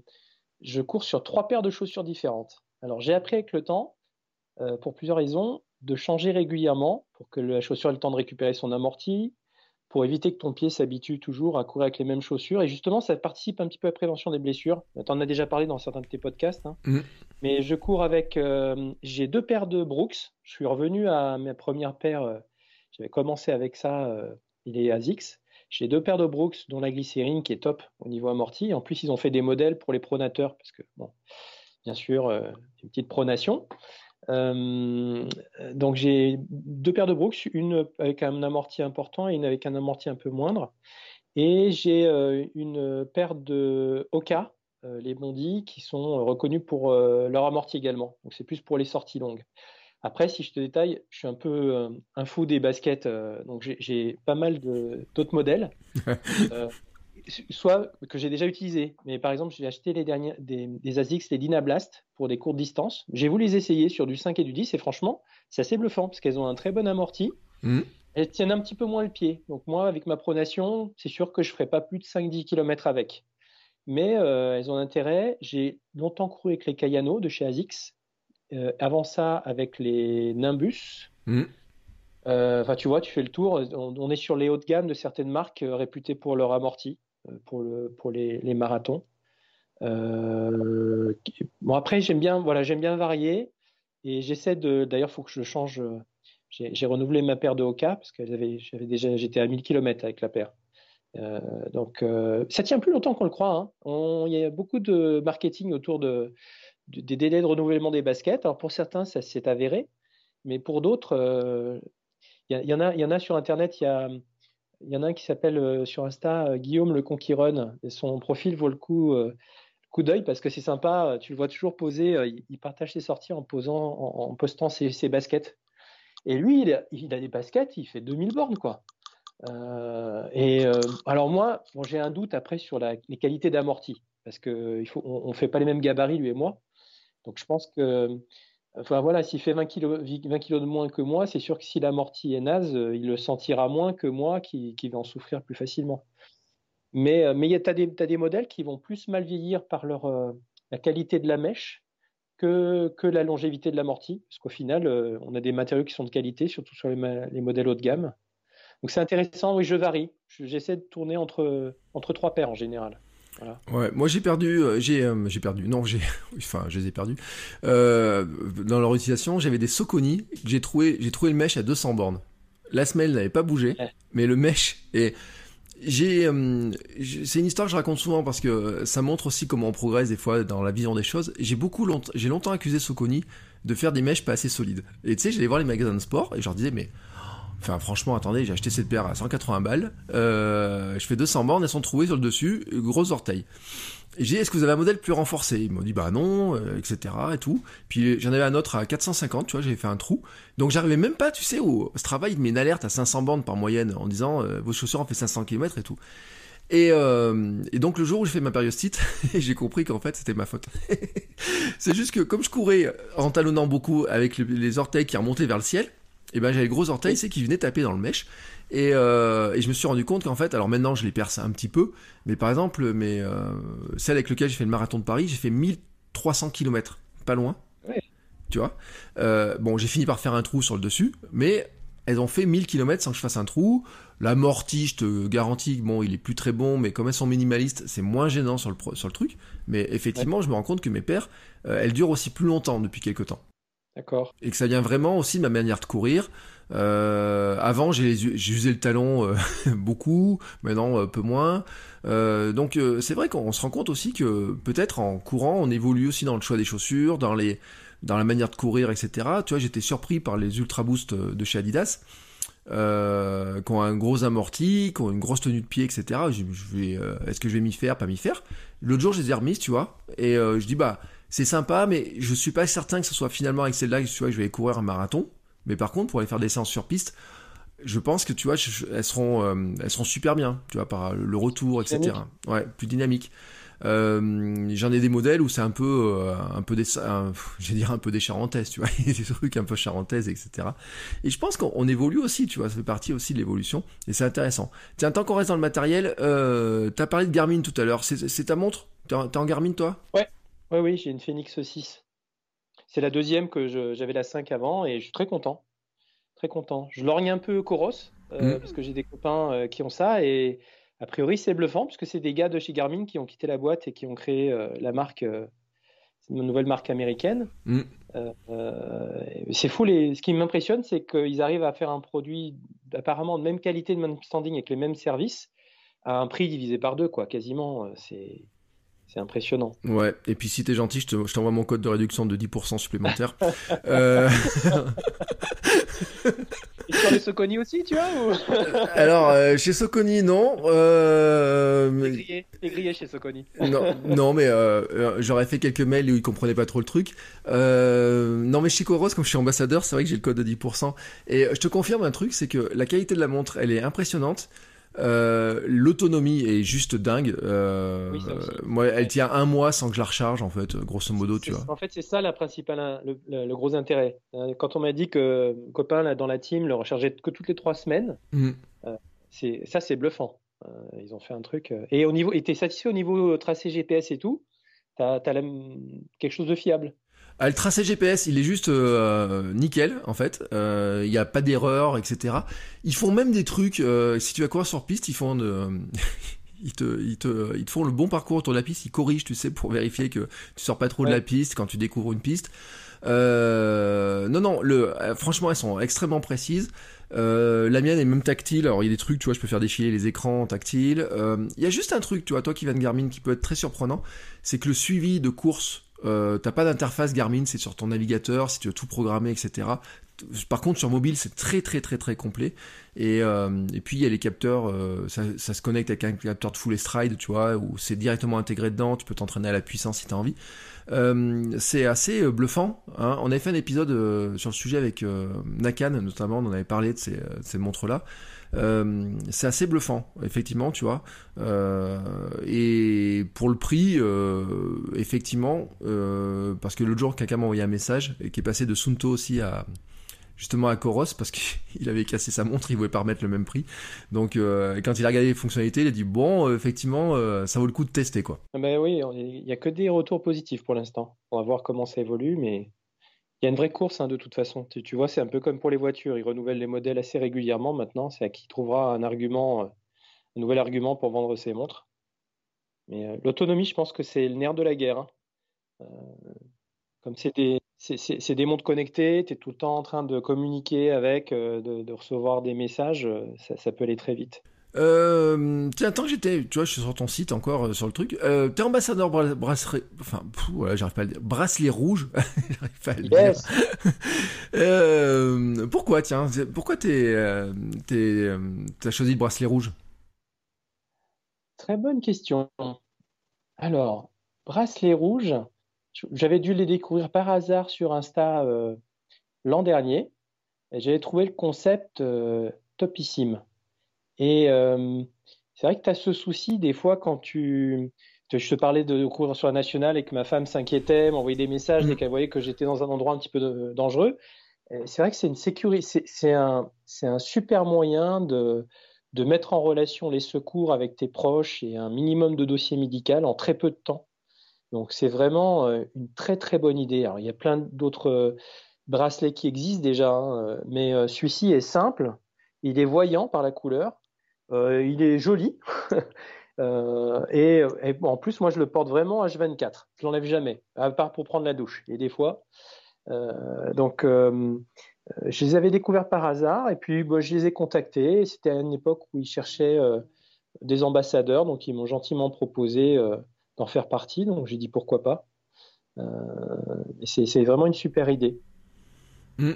je cours sur trois paires de chaussures différentes. Alors, j'ai appris avec le temps euh, pour plusieurs raisons, de changer régulièrement pour que la chaussure ait le temps de récupérer son amorti, pour éviter que ton pied s'habitue toujours à courir avec les mêmes chaussures. Et justement, ça participe un petit peu à la prévention des blessures. Tu en as déjà parlé dans certains de tes podcasts. Hein. Mmh. Mais je cours avec. Euh, j'ai deux paires de Brooks. Je suis revenu à mes premières paires. Euh, j'avais commencé avec ça. il est ASICS. J'ai deux paires de Brooks, dont la glycérine qui est top au niveau amorti. En plus, ils ont fait des modèles pour les pronateurs, parce que, bon, bien sûr, une petite pronation. Euh, donc j'ai deux paires de Brooks, une avec un amorti important et une avec un amorti un peu moindre. Et j'ai euh, une paire de Oka, euh, les Bondi, qui sont reconnus pour leur amorti également. Donc c'est plus pour les sorties longues. Après, si je te détaille, je suis un peu un fou des baskets, donc j'ai pas mal d'autres modèles. soit que j'ai déjà utilisé. Mais par exemple, j'ai acheté les derniers, des, des, ASICS, les Dynablast, pour des courtes distances. J'ai voulu les essayer sur du 5 et du 10, et franchement, c'est assez bluffant, parce qu'elles ont un très bon amorti. Mmh. Elles tiennent un petit peu moins le pied. Donc moi, avec ma pronation, c'est sûr que je ne ferai pas plus de 5-10 km avec. Mais euh, elles ont intérêt. J'ai longtemps couru avec les Kayano de chez ASICS. Euh, avant ça, avec les Nimbus. Mmh. Euh, enfin, tu vois, tu fais le tour. On, on, est sur les hauts de gamme de certaines marques réputées pour leur amorti pour, le, pour les, les marathons. Euh, bon après j'aime bien voilà j'aime bien varier et j'essaie de d'ailleurs faut que je change j'ai renouvelé ma paire de Oka parce que j'avais déjà j'étais à 1000 km avec la paire euh, donc euh, ça tient plus longtemps qu'on le croit hein. il y a beaucoup de marketing autour de, des délais de renouvellement des baskets alors pour certains ça s'est avéré mais pour d'autres il y, en a il y en a sur internet il y en a un qui s'appelle euh, sur Insta euh, Guillaume le Conquirun. Et son profil vaut le coup, euh, coup d'œil parce que c'est sympa. Tu le vois toujours poser. il, partage ses sorties en, posant, postant ses, baskets. Et lui, il a, des baskets, il fait 2000 bornes, quoi. et alors moi, j'ai un doute après sur les qualités d'amorti parce qu'on ne fait pas les mêmes gabarits lui et moi. Donc je pense que voilà, s'il fait 20 kilos, 20 kilos de moins que moi, c'est sûr que si l'amorti est naze, euh, il le sentira moins que moi qui, va en souffrir plus facilement. Mais, mais tu as, des modèles qui vont plus mal vieillir par leur, la qualité de la mèche que, la longévité de l'amorti, parce qu'au final, on a des matériaux qui sont de qualité, surtout sur les, les modèles haut de gamme. Donc c'est intéressant, oui, je varie. J'essaie de tourner entre trois paires en général. Ouais, moi j'ai perdu, euh, j'ai euh, j'ai perdu, non, j'ai, enfin, je les ai perdus. Euh, dans leur utilisation, j'avais des Soconi, j'ai trouvé, j'ai trouvé le mesh à 200 bornes. La semelle n'avait pas bougé, mais le mesh et j'ai, c'est une histoire que je raconte souvent parce que ça montre aussi comment on progresse des fois dans la vision des choses. J'ai beaucoup j'ai longtemps accusé Soconi de faire des mèches pas assez solides. Et tu sais, j'allais voir les magasins de sport et je leur disais mais Enfin, franchement, attendez, j'ai acheté cette paire à 180 balles. Euh, je fais 200 bornes, elles sont trouvées sur le dessus, gros orteils. Et j'ai dit, est-ce que vous avez un modèle plus renforcé? Ils m'ont dit, bah non, euh, etc. et tout. Puis j'en avais un autre à 450, tu vois, j'avais fait un trou. Donc j'arrivais même pas, tu sais, au Strava, il met une alerte à 500 bornes par moyenne en disant, euh, vos chaussures ont fait 500 km et tout. Et, et, donc le jour où j'ai fait ma périostite, j'ai compris qu'en fait c'était ma faute. c'est juste que comme je courais en talonnant beaucoup avec les orteils qui remontaient vers le ciel, et ben j'avais le gros orteil, c'est qui venait taper dans le mèche. Et, euh, et, je me suis rendu compte qu'en fait, alors maintenant je les perce un petit peu, mais par exemple, mais, euh, celle avec laquelle j'ai fait le marathon de Paris, j'ai fait 1300 km, pas loin. Tu vois? Euh, Bon, j'ai fini par faire un trou sur le dessus, mais elles ont fait 1000 km sans que je fasse un trou. La mortie, je te garantis, bon, il est plus très bon, mais comme elles sont minimalistes, c'est moins gênant sur le, sur le truc. Mais effectivement, je me rends compte que mes paires, euh, elles durent aussi plus longtemps depuis quelques temps. Et que ça vient vraiment aussi de ma manière de courir. Euh, avant, j'ai usé le talon euh, beaucoup, maintenant un euh, peu moins. donc c'est vrai qu'on se rend compte aussi que peut-être en courant, on évolue aussi dans le choix des chaussures, dans les dans la manière de courir, etc. Tu vois, j'étais surpris par les Ultra Boost de chez Adidas. qui ont un gros amorti, qui ont une grosse tenue de pied, etc. Je, est-ce que je vais m'y faire, pas m'y faire L'autre jour, je les ai remises, tu vois, et je dis bah c'est sympa, mais je suis pas certain que ce soit finalement avec celle-là que, tu vois, je vais courir un marathon. Mais par contre, pour aller faire des séances sur piste, je pense que tu vois, elles seront, euh, elles seront super bien, tu vois, par le retour, etc. Ouais, plus dynamique. Euh, j'en ai des modèles où c'est un peu, euh, un peu des, je dire un peu des charentaises, tu vois, des trucs un peu charentaises, etc. Et je pense qu'on évolue aussi, tu vois, ça fait partie aussi de l'évolution, et c'est intéressant. Tiens, tant qu'on reste dans le matériel, euh, t'as parlé de Garmin tout à l'heure, c'est ta montre? T'es en Garmin, toi? Ouais, oui, oui, j'ai une Phoenix 6. C'est la deuxième que j'avais la 5 avant et je suis très content. Très content. Je lorgne un peu Coros euh, mmh. parce que j'ai des copains euh, qui ont ça et a priori c'est bluffant puisque c'est des gars de chez Garmin qui ont quitté la boîte et qui ont créé euh, la marque, c'est une nouvelle marque américaine. Mmh. c'est fou. Les... Ce qui m'impressionne, c'est qu'ils arrivent à faire un produit apparemment de même qualité de même standing avec les mêmes services à un prix divisé par deux, quoi, quasiment. C'est c'est impressionnant. Ouais, et puis si t'es gentil, je t'envoie mon code de réduction de 10% supplémentaire. euh... Et sur les Soconi aussi, tu vois Alors, euh, chez Soconi, non. Euh... T'es grillé, chez Soconi. non, non, mais euh, j'aurais fait quelques mails où ils comprenaient pas trop le truc. non, mais chez Coros, comme je suis ambassadeur, c'est vrai que j'ai le code de 10%. Et je te confirme un truc, c'est que la qualité de la montre, elle est impressionnante. Euh, l'autonomie est juste dingue. Euh, moi, elle tient un mois sans que je la recharge, en fait, grosso modo, tu vois. En fait, c'est ça la principale, le, gros intérêt. Euh, quand on m'a dit que copain là, dans la team le rechargeait que toutes les trois semaines, mm. c'est ça, c'est bluffant. ils ont fait un truc. Et au niveau, t'es satisfait au niveau tracé GPS et tout? T'as as quelque chose de fiable? Ah, le tracé GPS, il est juste euh, nickel en fait. Euh, il n'y a pas d'erreur, etc. Ils font même des trucs. Euh, si tu vas courir sur piste, ils font de, ils te, ils te, ils te font le bon parcours autour de la piste. Ils corrigent, tu sais, pour vérifier que tu sors pas trop de la piste quand tu découvres une piste. non, non. Le, franchement, elles sont extrêmement précises. la mienne est même tactile. Alors il y a des trucs, tu vois, je peux faire défiler les écrans tactiles. Il y a juste un truc, tu vois, toi qui viens de Garmin, qui peut être très surprenant, c'est que le suivi de course euh, t'as pas d'interface Garmin, c'est sur ton navigateur, si tu veux tout programmer, etc. Par contre, sur mobile, c'est très très très très complet. Et, euh, puis il y a les capteurs, euh, ça, se connecte avec un capteur de full stride, tu vois, où c'est directement intégré dedans. Tu peux t'entraîner à la puissance si t'as envie. Euh, c'est assez bluffant. Hein. On avait fait un épisode sur le sujet avec Nakan, notamment, on avait parlé de ces, montres-là. C'est assez bluffant, effectivement, tu vois. Et pour le prix, effectivement, parce que l'autre jour, quelqu'un m'a envoyé un message et qui est passé de Sunto aussi à justement à Coros parce qu'il avait cassé sa montre, il voulait pas remettre le même prix. Donc quand il a regardé les fonctionnalités, il a dit bon, effectivement, ça vaut le coup de tester quoi. Ah ben oui, il n'y a que des retours positifs pour l'instant. On va voir comment ça évolue, mais il y a une vraie course hein, de toute façon. Tu, vois, c'est un peu comme pour les voitures. Ils renouvellent les modèles assez régulièrement maintenant. C'est à qui trouvera un argument, euh, un nouvel argument pour vendre ses montres. Mais euh, l'autonomie, je pense que c'est le nerf de la guerre. Hein. Euh, comme c'est des, c'est, des montres connectées, tu es tout le temps en train de communiquer avec, de, recevoir des messages, ça peut aller très vite. Euh, tiens, tant que j'étais, tu vois, je suis sur ton site encore euh, sur le truc. Euh, t'es ambassadeur bracelet, enfin, voilà, j'arrive pas à le dire. Bracelet rouge, j'arrive pas à le dire. euh, pourquoi, tiens, pourquoi t'es, euh, t'es, t'as choisi le bracelet rouge? Très bonne question. Alors, bracelet rouge, j'avais dû les découvrir par hasard sur Insta l'an dernier. Et j'avais trouvé le concept topissime. Et euh, c'est vrai que tu as ce souci des fois quand tu. Je te parlais de courir sur la nationale et que ma femme s'inquiétait, m'envoyait des messages dès mm. qu'elle voyait que j'étais dans un endroit un petit peu dangereux. C'est vrai que c'est une sécurité, c'est un, un, super moyen de, de mettre en relation les secours avec tes proches et un minimum de dossier médical en très peu de temps. Donc c'est vraiment euh, une très très bonne idée. Il y a plein d'autres euh, bracelets qui existent déjà, hein, mais celui-ci est simple, il est voyant par la couleur, euh, il est joli. Euh, et, en plus, moi, je le porte vraiment H24. Je l'enlève jamais, à part pour prendre la douche. Et des fois. Euh, donc, je les avais découverts par hasard. Et puis, je les ai contactés. C'était à une époque où ils cherchaient des ambassadeurs. Donc, ils m'ont gentiment proposé d'en faire partie. Donc, j'ai dit pourquoi pas. c'est vraiment une super idée. Mmh.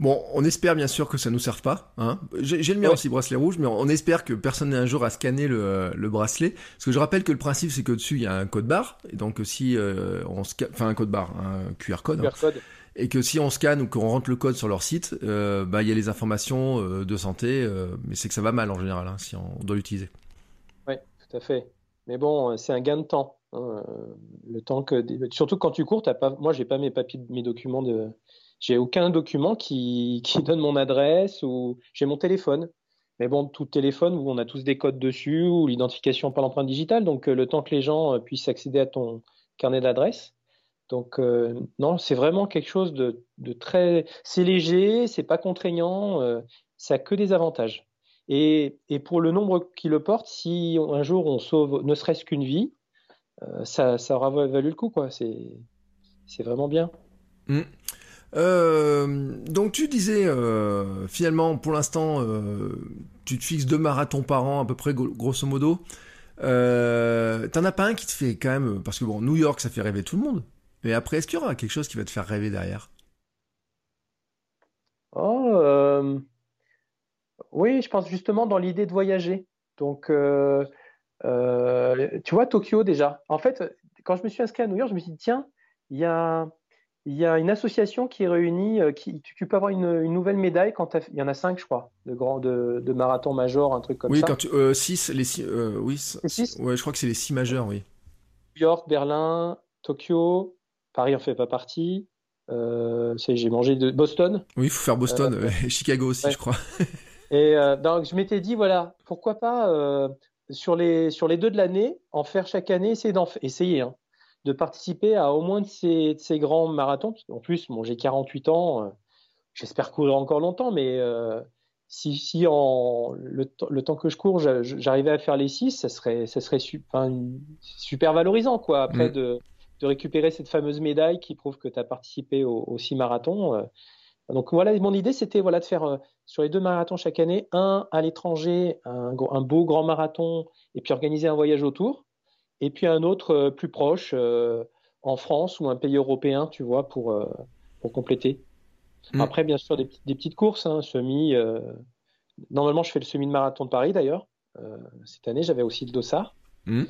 Bon, on espère bien sûr que ça nous serve pas. Hein. J'ai le mien aussi, bracelet rouge, mais on espère que personne n'ait un jour à scanner le, bracelet. Parce que je rappelle que le principe, c'est que dessus il y a un code barre, et donc si euh, on scanne, enfin un code barre, un QR code. Hein. et que si on scanne ou qu'on rentre le code sur leur site, euh, bah il y a les informations euh, de santé, mais c'est que ça va mal en général hein, si on doit l'utiliser. Oui, tout à fait. Mais bon, c'est un gain de temps. le temps que, surtout quand tu cours, t'as pas, moi j'ai pas mes papiers, mes documents de j'ai aucun document qui, donne mon adresse ou j'ai mon téléphone. Mais bon, tout téléphone on a tous des codes dessus ou l'identification par l'empreinte digitale. Donc, euh, le temps que les gens euh, puissent accéder à ton carnet d'adresse. Donc, euh, non, c'est vraiment quelque chose de, de très. C'est léger, c'est pas contraignant, ça a que des avantages. Et, et, pour le nombre qui le porte, si un jour on sauve ne serait-ce qu'une vie, ça, ça aura valu le coup, quoi. C'est vraiment bien. Mmh. Euh, donc tu disais euh, finalement pour l'instant euh, tu te fixes deux marathons par an à peu près grosso modo. T'en as pas un qui te fait quand même parce que bon New York ça fait rêver tout le monde. Mais après est-ce qu'il y aura quelque chose qui va te faire rêver derrière? Oh oui je pense justement dans l'idée de voyager. Donc tu vois Tokyo déjà. En fait quand je me suis inscrit à New York je me suis dit tiens il y a il y a une association qui réunit, euh, qui, tu, peux avoir une, nouvelle médaille quand il y en a cinq, je crois, de grands de, de marathon major, un truc comme ça. Oui, quand tu, euh, six, les six, euh, oui, six ouais, je crois que c'est les six majeurs, oui. New York, Berlin, Tokyo, Paris en fait pas partie. j'ai mangé de Boston. Oui, il faut faire Boston, Chicago aussi, je crois. et donc je m'étais dit voilà, pourquoi pas sur les sur les deux de l'année en faire chaque année, essayer. Hein de participer à au moins de ces, ces grands marathons. En plus, bon, j'ai 48 ans, euh, j'espère courir encore longtemps, mais euh, si, si en, le, temps que je cours, j'arrivais à faire les 6, ça serait, ça serait super valorisant, quoi, après mm. de, de, récupérer cette fameuse médaille qui prouve que tu as participé aux au 6 marathons. Euh. Donc voilà, mon idée, c'était voilà, de faire sur les deux marathons chaque année, un à l'étranger, un, un beau grand marathon, et puis organiser un voyage autour et puis un autre euh, plus proche euh, en France ou un pays européen, tu vois, pour, euh, pour compléter. Mm. Après, bien sûr, des, des petites courses, hein, semi. Normalement, je fais le semi de marathon de Paris d'ailleurs. cette année, j'avais aussi le Dossard. Mm.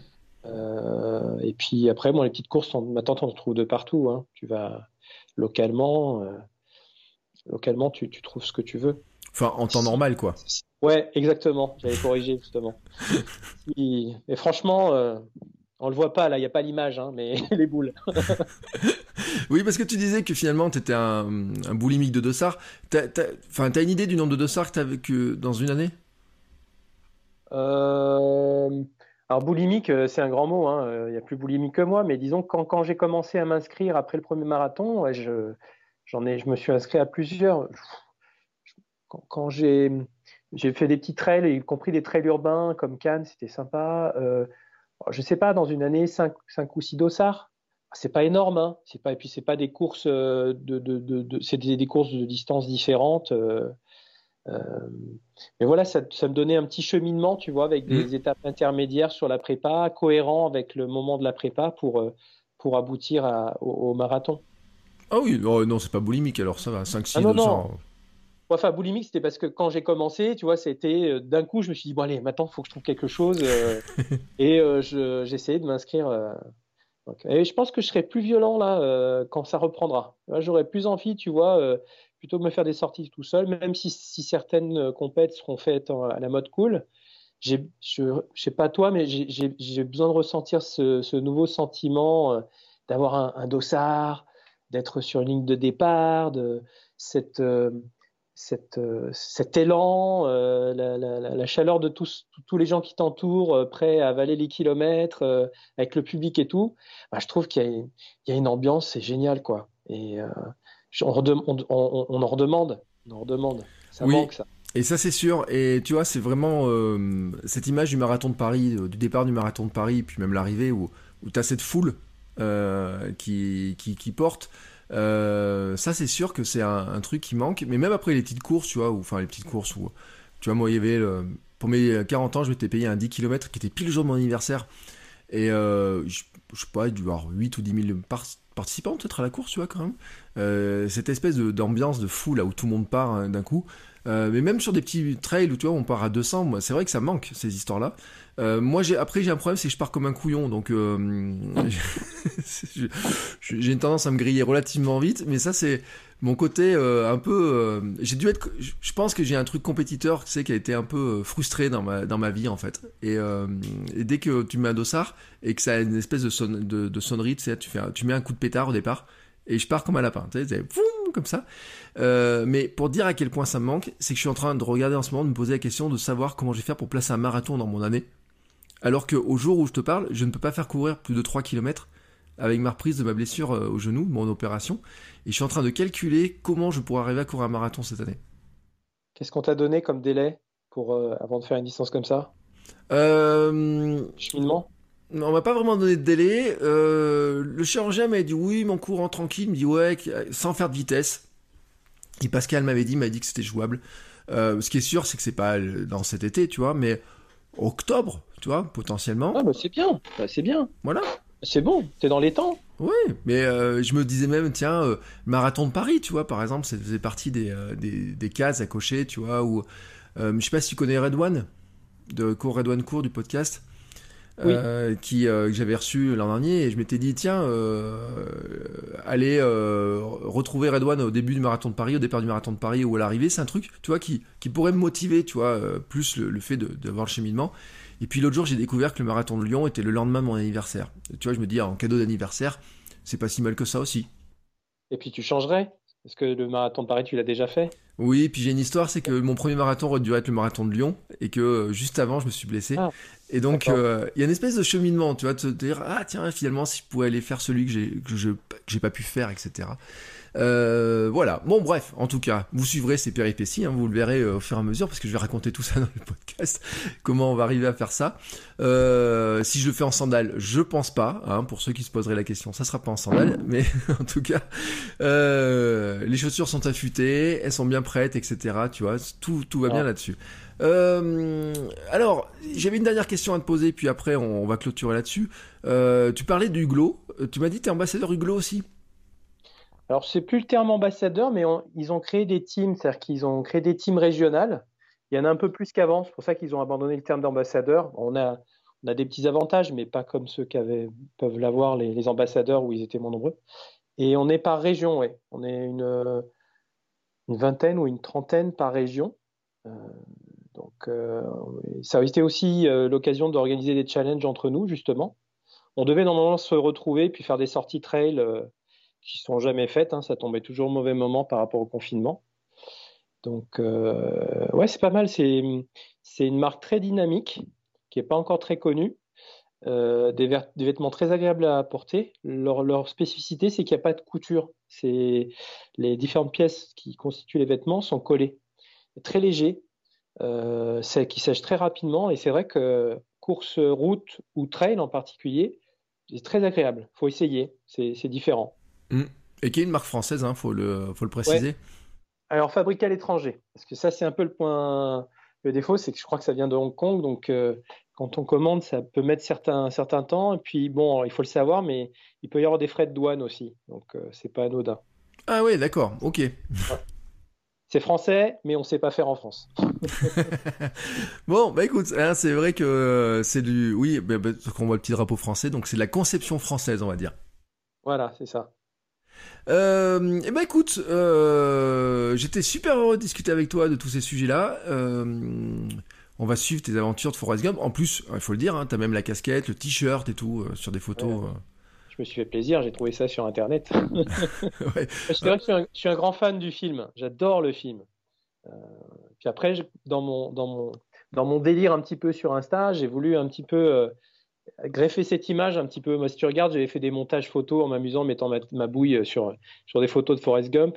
et puis après, bon, les petites courses, maintenant, on en trouve de partout. Hein. Tu vas localement, localement, tu, tu, trouves ce que tu veux. Enfin, en temps normal, quoi. Ouais, exactement. J'avais corrigé justement. et, franchement, on le voit pas là, il n'y a pas l'image, hein, mais les boules. oui, parce que tu disais que finalement, tu étais un, un boulimique de dossard. T'as, as, as une idée du nombre de dossards que tu as vécu dans une année? Euh, Alors, boulimique, euh, c'est un grand mot. Hein. Euh, il n'y a plus boulimique que moi. Mais disons, quand, quand j'ai commencé à m'inscrire après le premier marathon, je, j'en ai, je me suis inscrit à plusieurs. Quand, quand j'ai, j'ai fait des petits trails, y compris des trails urbains comme Cannes, c'était sympa. Euh, je sais pas, dans une année, 5, ou 6 dossards. C'est pas énorme, hein. C'est pas, et puis c'est pas des courses de, de, de, de c'est des, des, courses de distances différentes. Euh, euh, mais voilà, ça, ça, me donnait un petit cheminement, tu vois, avec des mmh. étapes intermédiaires sur la prépa, cohérent avec le moment de la prépa pour, euh, pour aboutir à, au, au, marathon. Ah oui, oh, non, c'est pas boulimique alors, ça va, 5-6 ah non, non. Enfin, boulimique, c'était parce que quand j'ai commencé, tu vois, c'était euh, d'un coup, je me suis dit, bon, allez, maintenant, il faut que je trouve quelque chose. Euh, et euh, j'ai essayé de m'inscrire. Euh, et je pense que je serai plus violent là quand ça reprendra. J'aurai plus envie, tu vois, plutôt de me faire des sorties tout seul, même si, si certaines compètes seront faites en, à la mode cool. Je ne sais pas toi, mais j'ai besoin de ressentir ce, ce nouveau sentiment d'avoir un, un, dossard, d'être sur une ligne de départ, de cette cette, euh, cet élan, euh, la, la, la, chaleur de tous, tous les gens qui t'entourent, euh, prêts à avaler les kilomètres, euh, avec le public et tout, bah, je trouve qu'il y, y, a une ambiance, c'est génial, quoi. Et euh, on, on, on, on, en redemande, on en redemande. Ça oui. manque, ça. Et ça, c'est sûr. Et tu vois, c'est vraiment euh, cette image du marathon de Paris, du départ du marathon de Paris, puis même l'arrivée, où, où tu as cette foule qui, qui, qui porte. Euh, ça, c'est sûr que c'est un, truc qui manque. Mais même après les petites courses, tu vois, ou enfin les petites courses où, tu vois, moi, il y avait pour mes 40 ans, je m'étais payé un 10 km qui était pile le jour de mon anniversaire. Et euh, je, je sais pas, il y avoir 8 ou 10 000 par, participants peut-être à la course, tu vois, quand même. Euh, cette espèce d'ambiance de, fou là où tout le monde part hein, d'un coup. Euh, mais même sur des petits trails où tu vois on part à 200, moi c'est vrai que ça manque ces histoires-là. Euh, moi après j'ai un problème c'est que je pars comme un couillon donc euh, j'ai une tendance à me griller relativement vite. Mais ça c'est mon côté euh, un peu. j'ai dû être. Je pense que j'ai un truc compétiteur, tu sais, qui a été un peu frustré dans ma dans ma vie en fait. Et, dès que tu mets un dossard et que ça a une espèce de, son, de, de sonnerie, tu sais, tu fais, tu mets un coup de pétard au départ et je pars comme un lapin, tu sais, comme ça. Mais pour dire à quel point ça me manque, c'est que je suis en train de regarder en ce moment, de me poser la question de savoir comment je vais faire pour placer un marathon dans mon année. Alors qu'au jour où je te parle, je ne peux pas faire courir plus de 3 km avec ma reprise de ma blessure euh, au genou, mon opération. Et je suis en train de calculer comment je pourrais arriver à courir un marathon cette année. Qu'est-ce qu'on t'a donné comme délai pour, euh, avant de faire une distance comme ça? Euh... Cheminement? On m'a pas vraiment donné de délai. Euh, le chirurgien m'a dit oui, mon courant tranquille. Il me dit ouais, sans faire de vitesse. Et Pascal m'avait dit, m'a dit que c'était jouable. Euh, ce qui est sûr, c'est que c'est pas dans cet été, tu vois, mais octobre, tu vois, potentiellement. Ah bah c'est bien, bah, c'est bien. Voilà. C'est bon, t'es dans les temps. Oui, mais euh, je me disais même, tiens, euh, marathon de Paris, tu vois, par exemple, ça faisait partie des, euh, des, des, cases à cocher, tu vois, ou je sais pas si tu connais Red One, de Cours Red One Cours du podcast oui. euh, qui euh, que j'avais reçu l'an dernier et je m'étais dit tiens euh, aller retrouver Redouane au début du marathon de Paris au départ du marathon de Paris ou à l'arrivée c'est un truc tu vois qui, qui pourrait me motiver tu vois plus le, le fait de, de voir le cheminement. Et puis l'autre jour j'ai découvert que le marathon de Lyon était le lendemain de mon anniversaire. Tu vois je me dis en cadeau d'anniversaire c'est pas si mal que ça aussi. Et puis tu changerais? Est-ce que le marathon de Paris, tu l'as déjà fait? Oui, puis j'ai une histoire, c'est que mon premier marathon aurait dû être le marathon de Lyon, et que juste avant, je me suis blessé. Ah, et donc, il euh, y a une espèce de cheminement, tu vois, de te dire, ah tiens, finalement, si je pouvais aller faire celui que j'ai que je, j'ai pas pu faire, etc. Euh, voilà. Bon, bref, en tout cas, vous suivrez ces péripéties, hein, vous le verrez euh, au fur et à mesure, parce que je vais raconter tout ça dans le podcast, comment on va arriver à faire ça. Si je le fais en sandales, je pense pas, hein, pour ceux qui se poseraient la question, ça sera pas en sandales, mais en tout cas, les chaussures sont affûtées, elles sont bien prêtes, etc. Tu vois, tout, tout va bien là-dessus. Euh, alors, j'avais une dernière question à te poser, puis après on, va clôturer là-dessus. Euh, tu parlais du Huglot, tu m'as dit tu es ambassadeur Huglot aussi alors, c'est plus le terme ambassadeur, mais ils ont créé des teams, c'est-à-dire qu'ils ont créé des teams régionales. Il y en a un peu plus qu'avant, c'est pour ça qu'ils ont abandonné le terme d'ambassadeur. On a, des petits avantages, mais pas comme ceux qu'avaient peuvent l'avoir les, ambassadeurs où ils étaient moins nombreux. Et on est par région, ouais. On est une, vingtaine ou une trentaine par région. Euh, donc, euh, ça a été aussi euh, l'occasion d'organiser des challenges entre nous, justement. On devait normalement se retrouver puis faire des sorties trail qui sont jamais faites. Hein. ça tombait toujours au mauvais moment par rapport au confinement. Donc, ouais, c'est pas mal. C'est une marque très dynamique qui n'est pas encore très connue. des, vêtements très agréables à porter. Leur, leur spécificité, c'est qu'il n'y a pas de couture. Les différentes pièces qui constituent les vêtements sont collées, très légers, euh, qui sèchent très rapidement. Et c'est vrai que course route ou trail en particulier, c'est très agréable. Faut essayer, c'est différent. Mmh. Et qui est une marque française, hein, faut le faut le préciser. Alors fabriquée à l'étranger, parce que ça c'est un peu le point. Le défaut, c'est que je crois que ça vient de Hong Kong, donc euh, quand on commande, ça peut mettre certains, certains temps. Et puis bon, il faut le savoir, mais il peut y avoir des frais de douane aussi, donc euh, c'est pas anodin. Ah oui, d'accord, ok. C'est français, mais on sait pas faire en France. bon, bah écoute, hein, c'est vrai que euh, c'est du, oui, bah, bah, on voit le petit drapeau français, donc c'est de la conception française, on va dire. Voilà, c'est ça. Euh, eh ben écoute, euh, j'étais super heureux de discuter avec toi de tous ces sujets-là. Euh, on va suivre tes aventures de Forrest Gump. En plus, il faut le dire, hein, tu as même la casquette, le t-shirt et tout sur des photos je me suis fait plaisir, j'ai trouvé ça sur Internet. C'est vrai que je suis, un, grand fan du film, j'adore le film. Euh, puis après, dans mon, dans, mon, dans mon délire un petit peu sur Insta, j'ai voulu un petit peu euh, greffer cette image un petit peu. Moi, si tu regardes, j'avais fait des montages photos en m'amusant, mettant ma, bouille sur, sur des photos de Forrest Gump.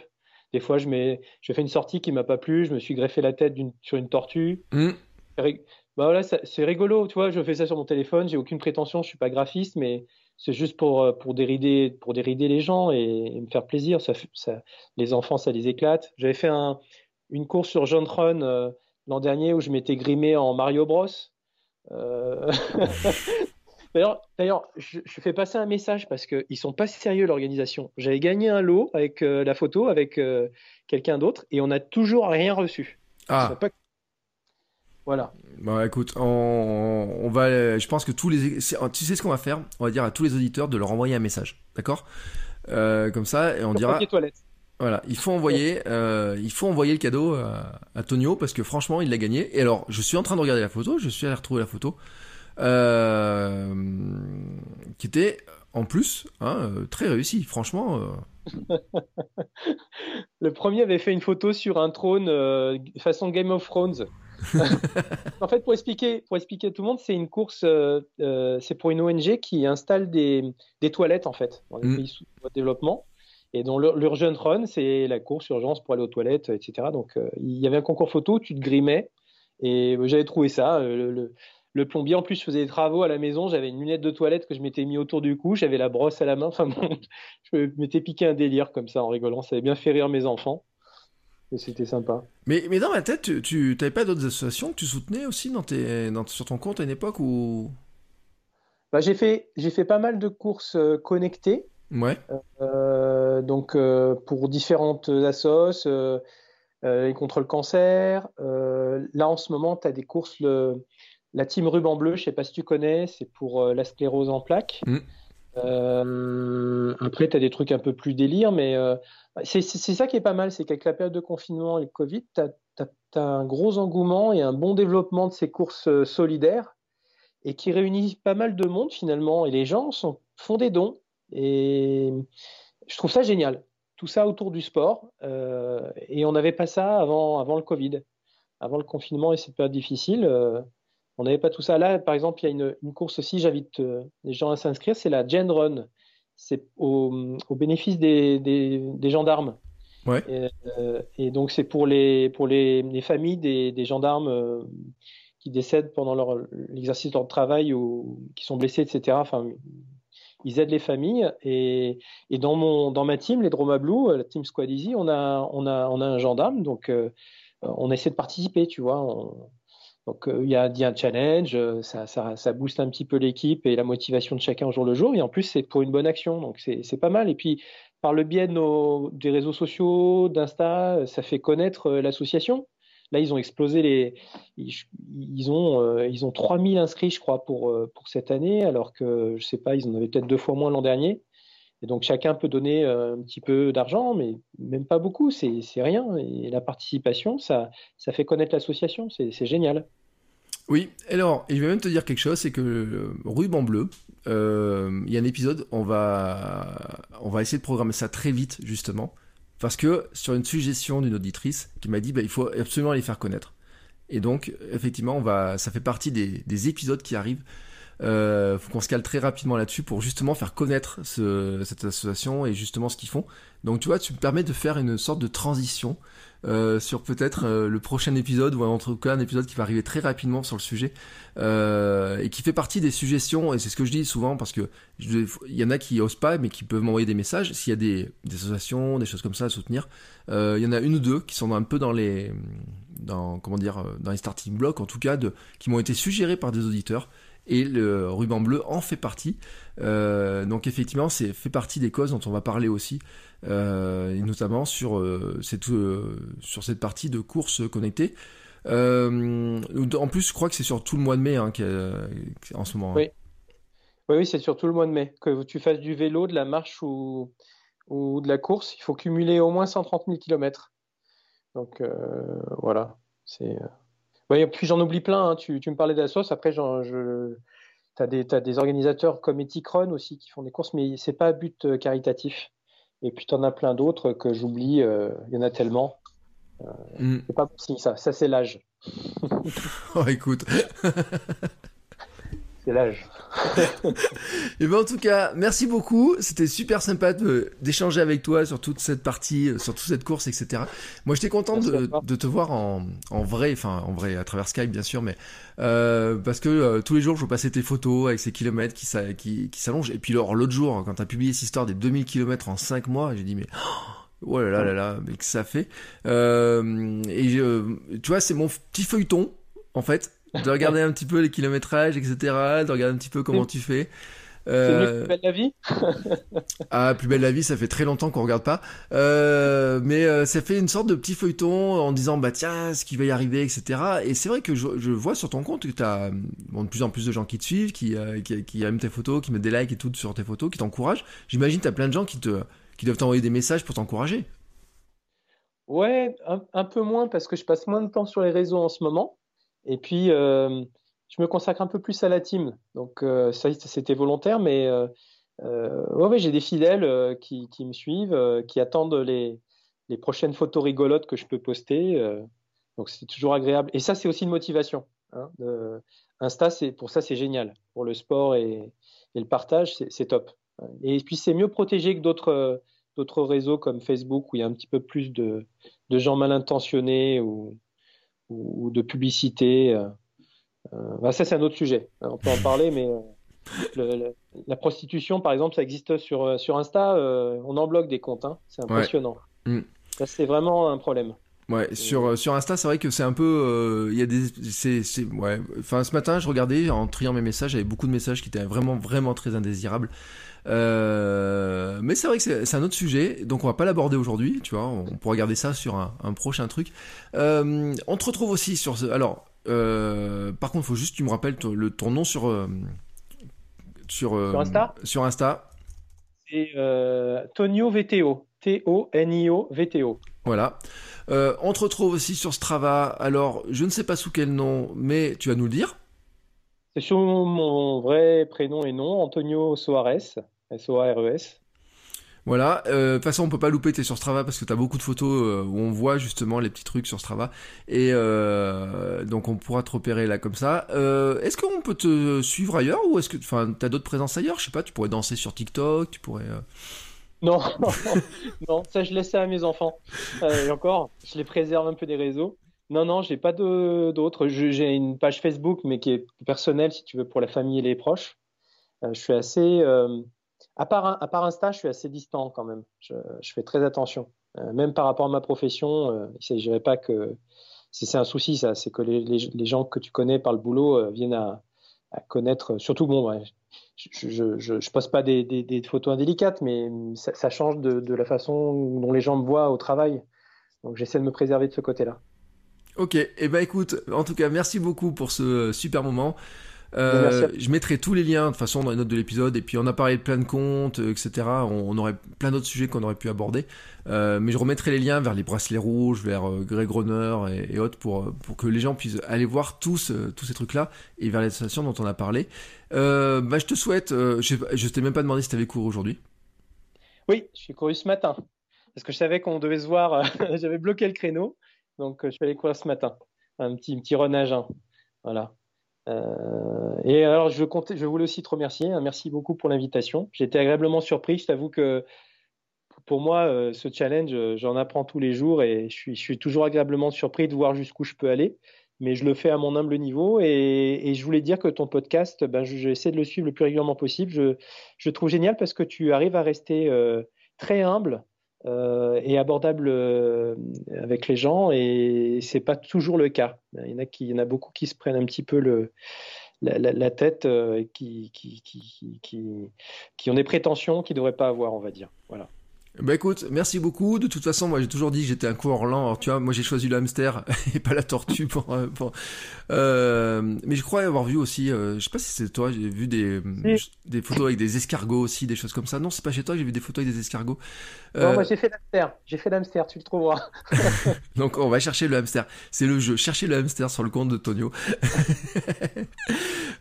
Des fois, je, mets, je fais une sortie qui m'a pas plu, je me suis greffé la tête sur une tortue. Mm. Bah voilà, c'est rigolo, tu vois, je fais ça sur mon téléphone, j'ai aucune prétention, je suis pas graphiste, mais c'est juste pour, euh, pour, dérider, pour dérider les gens et, me faire plaisir. Ça, ça, les enfants, ça les éclate. J'avais fait un, une course sur John Run euh, l'an dernier où je m'étais grimé en Mario Bros. Euh... D'ailleurs, je, je, fais passer un message parce qu'ils ne sont pas sérieux, l'organisation. J'avais gagné un lot avec euh, la photo, avec quelqu'un d'autre, et on n'a toujours rien reçu. Ah. Pas... Voilà. Bon, écoute, on, va, je pense que tous les, tu sais ce qu'on va faire? On va dire à tous les auditeurs de leur envoyer un message, d'accord? Euh, Comme ça, et on dira. Voilà, il faut envoyer, euh, il faut envoyer le cadeau à, Tonio parce que franchement, il l'a gagné. Et alors, je suis en train de regarder la photo, je suis allé retrouver la photo, euh, qui était en plus hein, très réussi, franchement. le premier avait fait une photo sur un trône façon Game of Thrones. en fait, pour expliquer, pour expliquer à tout le monde, c'est une course, euh, euh, c'est pour une ONG qui installe des, des toilettes en fait dans les mm. pays sous développement. Et dans l'Urgent Run, c'est la course urgence pour aller aux toilettes, etc. Donc, euh, il y avait un concours photo, tu te grimais. Et j'avais trouvé ça. Le, le, plombier, en plus, faisait des travaux à la maison. J'avais une lunette de toilette que je m'étais mis autour du cou. J'avais la brosse à la main. Enfin, je m'étais piqué un délire comme ça en rigolant. Ça avait bien fait rire mes enfants c'était sympa. Mais, mais dans ma tête, tu n'avais pas d'autres associations que tu soutenais aussi dans tes, sur ton compte à une époque où... Bah, j'ai fait, fait pas mal de courses euh, connectées. Ouais. Euh, donc euh, pour différentes assos, euh, contre le cancer. là en ce moment, tu as des courses, le, la team ruban bleu, je sais pas si tu connais, c'est pour la sclérose en plaques. Mm. après, tu as des trucs un peu plus délire, mais c'est ça qui est pas mal, c'est qu'avec la période de confinement et le Covid, tu as, un gros engouement et un bon développement de ces courses euh, solidaires et qui réunissent pas mal de monde finalement. Et les gens sont, font des dons. Et je trouve ça génial. Tout ça autour du sport. Euh, et on n'avait pas ça avant, avant le Covid. Avant le confinement et cette période difficile, euh, on n'avait pas tout ça. Là, par exemple, il y a une, une course aussi, j'invite les gens à s'inscrire, c'est la Gen Run c'est au, bénéfice des, gendarmes. Euh, et, donc c'est pour les, pour les, familles des, gendarmes euh, qui décèdent pendant l'exercice de leur travail ou qui sont blessés, etc. Enfin, ils aident les familles. Et, dans, mon, dans ma team, les Droma Blue, la team Squad Easy, on a, on a, on a un gendarme. Donc euh, on essaie de participer, tu vois. Donc euh, il y, a, un challenge, euh, ça, ça, booste un petit peu l'équipe et la motivation de chacun au jour le jour. Et en plus, c'est pour une bonne action, donc c'est pas mal. Et puis, par le biais des réseaux sociaux, d'Insta, ça fait connaître euh, l'association. Là, ils ont explosé les. Ils, ont, ils ont 3000 inscrits, je crois, pour, pour cette année, alors que, je sais pas, ils en avaient peut-être deux fois moins l'an dernier. Et donc, chacun peut donner un petit peu d'argent, mais même pas beaucoup, c'est rien. Et la participation, ça, ça fait connaître l'association, c'est génial. Oui, alors, je vais même te dire quelque chose, c'est que euh, Ruban Bleu, euh, il y a un épisode, on va, on va essayer de programmer ça très vite, justement, parce que sur une suggestion d'une auditrice qui m'a dit, bah, il faut absolument les faire connaître. Et donc, effectivement, ça fait partie des, des épisodes qui arrivent. Euh, faut qu'on se cale très rapidement là-dessus pour justement faire connaître ce, cette association et justement ce qu'ils font. Donc tu vois, tu me permets de faire une sorte de transition euh, sur peut-être euh, le prochain épisode ou en tout cas un épisode qui va arriver très rapidement sur le sujet euh, et qui fait partie des suggestions et c'est ce que je dis souvent parce que il y en a qui osent pas mais qui peuvent m'envoyer des messages s'il y a des, associations des choses comme ça à soutenir. Il y en a une ou deux qui sont un peu dans les dans comment dire dans les starting blocks en tout cas qui m'ont été suggérés par des auditeurs et le ruban bleu en fait partie. Euh, donc effectivement, c'est fait partie des causes dont on va parler aussi, euh, notamment sur euh, cette sur cette partie de course connectée. en plus, je crois que c'est sur tout le mois de mai hein, en ce moment. Hein. Oui, oui, oui c'est sur tout le mois de mai. Que tu fasses du vélo, de la marche ou, ou de la course, il faut cumuler au moins 130 000 km. Donc voilà, c'est puis j'en oublie plein. Hein. Tu, me parlais d'Assos. Après, tu as, des organisateurs comme Eticron aussi qui font des courses, mais c'est pas à but euh, caritatif. Et puis, tu en as plein d'autres que j'oublie. Euh, il y en a tellement. Euh, mm. C'est pas possible, ça. Ça, c'est l'âge. oh, écoute. c'est l'âge. et ben en tout cas, merci beaucoup. C'était super sympa d'échanger avec toi sur toute cette partie, euh, sur toute cette course, etc. Moi, j'étais content de, de, te voir en, en, vrai, enfin en vrai à travers Skype bien sûr, mais euh, parce que euh, tous les jours, je vois passer tes photos avec ces kilomètres qui, qui, qui s'allongent. Et puis l'autre jour, quand t'as publié cette histoire des 2000 km en 5 mois, j'ai dit mais oh là là là là, mais que ça fait. Euh, et tu vois, c'est mon petit feuilleton en fait de regarder un petit peu les kilométrages, etc., de regarder un petit peu comment tu fais. Euh... Plus belle la vie Ah, plus belle la vie, ça fait très longtemps qu'on regarde pas. Euh, mais euh, ça fait une sorte de petit feuilleton en disant bah tiens, ce qui va y arriver, etc. Et c'est vrai que je, je, vois sur ton compte que tu as bon, de plus en plus de gens qui te suivent, qui, euh, qui, qui, aiment tes photos, qui mettent des likes et tout sur tes photos, qui t'encouragent. J'imagine tu as plein de gens qui, te, qui doivent t'envoyer des messages pour t'encourager. Ouais, un, un, peu moins parce que je passe moins de temps sur les réseaux en ce moment. Et puis, euh, je me consacre un peu plus à la team. Donc, euh, ça, c'était volontaire, mais euh, ouais, j'ai des fidèles qui, me suivent, qui attendent les, prochaines photos rigolotes que je peux poster. donc, c'est toujours agréable. Et ça, c'est aussi une motivation. Hein, Insta, pour ça, c'est génial. Pour le sport et, le partage, c'est top. Et puis, c'est mieux protégé que d'autres d'autres réseaux comme Facebook où il y a un petit peu plus de, de gens mal intentionnés ou, ou, de publicité. Euh, euh, bah, ça, c'est un autre sujet. On peut en parler, mais euh, la prostitution, par exemple, ça existe sur, sur Insta. on en bloque des comptes. Hein. C'est impressionnant. Mm. Ça, c'est vraiment un problème. Ouais, sur, sur Insta, c'est vrai que c'est un peu. Il y a des. C'est, ouais. Enfin, ce matin, je regardais en triant mes messages, il y avait beaucoup de messages qui étaient vraiment, vraiment très indésirables. Euh, mais c'est vrai que c'est un autre sujet, donc on va pas l'aborder aujourd'hui, tu vois, on pourra regarder ça sur un, un prochain truc. Euh, on te retrouve aussi sur ce... Alors, euh, par contre, il faut juste que tu me rappelles ton, le, ton nom sur... Euh, sur, sur Insta? Sur Insta. C'est Tonio VTO. T-O-N-I-O VTO. Voilà. On te retrouve aussi sur Strava. Alors, je ne sais pas sous quel nom, mais tu vas nous le dire. C'est sur mon vrai prénom et nom, Antonio Soares, S-O-A-R-E-S. Voilà, euh, de toute façon on peut pas louper, t'es sur Strava parce que t'as beaucoup de photos euh, où on voit justement les petits trucs sur Strava et euh, donc on pourra te repérer là comme ça. est-ce qu'on peut te suivre ailleurs ou est-ce que, enfin, t'as d'autres présences ailleurs? Je sais pas, tu pourrais danser sur TikTok, tu pourrais. Non, non, ça je laisse ça à mes enfants. et encore, je les préserve un peu des réseaux. Non, non, j'ai pas d'autres. J'ai une page Facebook, mais qui est personnelle, si tu veux, pour la famille et les proches. Euh, je suis assez. Euh, à, part, à part Insta, je suis assez distant quand même. Je, fais très attention. Euh, même par rapport à ma profession, il ne s'agirait pas que. C'est un souci, ça. C'est que les, gens que tu connais par le boulot viennent à, connaître. Surtout, bon, je ne poste pas des, photos indélicates, mais ça, change de, de la façon dont les gens me voient au travail. Donc j'essaie de me préserver de ce côté-là. Ok, et eh ben écoute, en tout cas, merci beaucoup pour ce super moment. Euh, je mettrai tous les liens de toute façon dans les notes de l'épisode. Et puis on a parlé de plein de comptes, euh, etc. On, aurait plein d'autres sujets qu'on aurait pu aborder. Euh, mais je remettrai les liens vers les bracelets rouges, vers Greg Runner et, autres pour, pour que les gens puissent aller voir tous, tous ces trucs-là et vers les associations dont on a parlé. bah, je te souhaite, je, je t'ai même pas demandé si tu avais couru aujourd'hui. Oui, je suis couru ce matin. Parce que je savais qu'on devait se voir, j'avais bloqué le créneau. Donc je suis allé courir ce matin. Un petit, petit renage. Voilà. Euh, et alors, je, voulais aussi te remercier. Hein. merci beaucoup pour l'invitation. Été agréablement surpris. Je t'avoue que pour moi, euh, ce challenge, euh, j'en apprends tous les jours et je suis, toujours agréablement surpris de voir jusqu'où je peux aller. Mais je le fais à mon humble niveau et, je voulais dire que ton podcast, ben, j'essaie de le suivre le plus régulièrement possible. Je, je trouve génial parce que tu arrives à rester très humble, euh, et abordable euh, avec les gens et c'est pas toujours le cas. Il y en a beaucoup qui se prennent un petit peu la, tête euh, qui, qui ont des prétentions qu'ils ne devraient pas avoir, on va dire. Voilà. Bah écoute, merci beaucoup. De toute façon, moi j'ai toujours dit que j'étais un coureur lent. Alors tu vois, moi j'ai choisi le hamster et pas la tortue pour. Euh, pour... Euh, mais je crois avoir vu aussi, euh, je sais pas si c'est toi, j'ai vu des des photos avec des escargots aussi, des choses comme ça. Non, c'est pas chez toi, j'ai vu des photos avec des escargots. Non, moi j'ai fait l'hamster. J'ai fait l'hamster, tu le trouveras. Donc on va chercher le hamster. C'est le jeu. Chercher le hamster sur le compte de Tonio.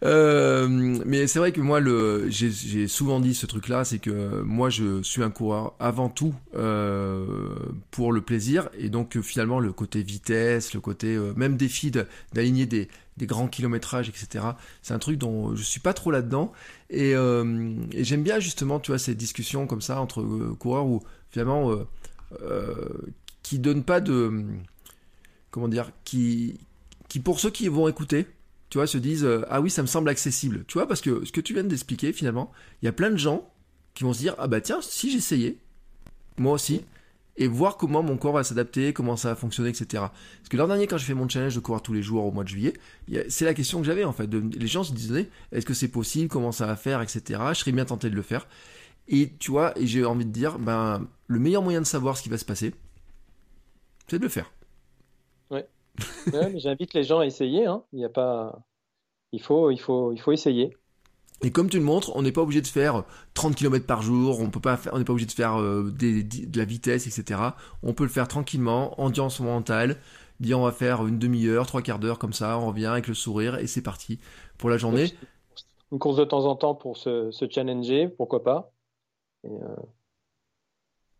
mais c'est vrai que moi, le, j'ai souvent dit ce truc-là, c'est que moi je suis un coureur avant tout euh, pour le plaisir et donc euh, finalement le côté vitesse, le côté euh, même défi d'aligner des, grands kilométrages, etc. C'est un truc dont je suis pas trop là-dedans et j'aime bien justement tu vois ces discussions comme ça entre coureurs où finalement qui donnent pas de comment dire qui qui pour ceux qui vont écouter tu vois se disent ah oui ça me semble accessible tu vois parce que ce que tu viens d'expliquer finalement il y a plein de gens qui vont se dire ah bah tiens si j'essayais moi aussi, et voir comment mon corps va s'adapter, comment ça va fonctionner, etc. Parce que l'an dernier, quand j'ai fait mon challenge de courir tous les jours au mois de juillet, c'est la question que j'avais en fait. les gens se disaient, est-ce que c'est possible, comment ça va faire, etc. Je serais bien tenté de le faire. Et tu vois, j'ai envie de dire, ben, le meilleur moyen de savoir ce qui va se passer, c'est de le faire. Ouais. mais j'invite les gens à essayer. Hein. Il a pas, il faut, il faut, il faut essayer. Et comme tu le montres, on n'est pas obligé de faire 30 km par jour, on peut pas on n'est pas obligé de faire euh, de la vitesse, etc. On peut le faire tranquillement, en endurance mentale, dire on va faire une demi-heure, trois quarts d'heure comme ça, on revient avec le sourire et c'est parti pour la journée. Une course de temps en temps pour se, challenger, pourquoi pas. Euh,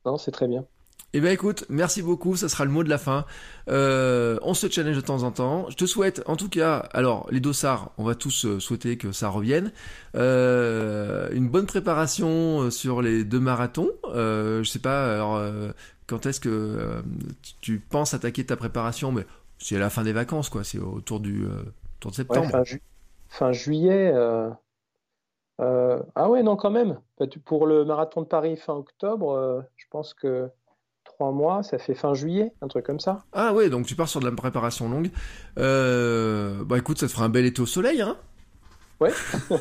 non, c'est très bien. Eh bien écoute, merci beaucoup, ça sera le mot de la fin. Euh, on se challenge de temps en temps. Je te souhaite en tout cas, alors les dossards, on va tous euh, souhaiter que ça revienne. Euh, une bonne préparation sur les deux marathons. je sais pas, alors quand est-ce que tu penses attaquer ta préparation Mais c'est à la fin des vacances, quoi. C'est autour du autour de septembre. fin, juillet. ah ouais, non, quand même. Bah, pour le marathon de Paris fin octobre, je pense que mois, ça fait fin juillet, un truc comme ça. Ah ouais, donc tu pars sur de la préparation longue. Euh, bah écoute, ça te fera un bel été au soleil, hein Ouais.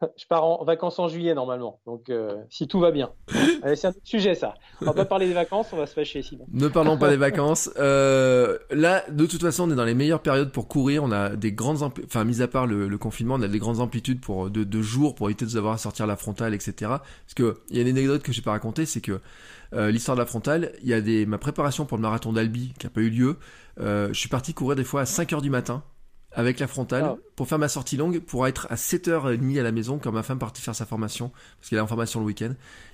Je pars en vacances en juillet normalement, donc euh, si tout va bien. c'est un autre sujet ça. On va pas parler des vacances, on va se fâcher sinon. Ne parlons pas des vacances. Euh, là, de toute façon, on est dans les meilleures périodes pour courir. On a des grandes, enfin, mis à part le, confinement, on a des grandes amplitudes pour de, jours pour éviter de devoir sortir la frontale, etc. Parce que il y a une anecdote que j'ai pas racontée, c'est que euh, l'histoire de la frontale, il y a des ma préparation pour le marathon d'Albi qui a pas eu lieu. je suis parti courir des fois à 5 heures du matin avec la frontale ah. pour faire ma sortie longue pour être à 7h30 à la maison quand ma femme partait faire sa formation parce qu'elle a en formation le week-end.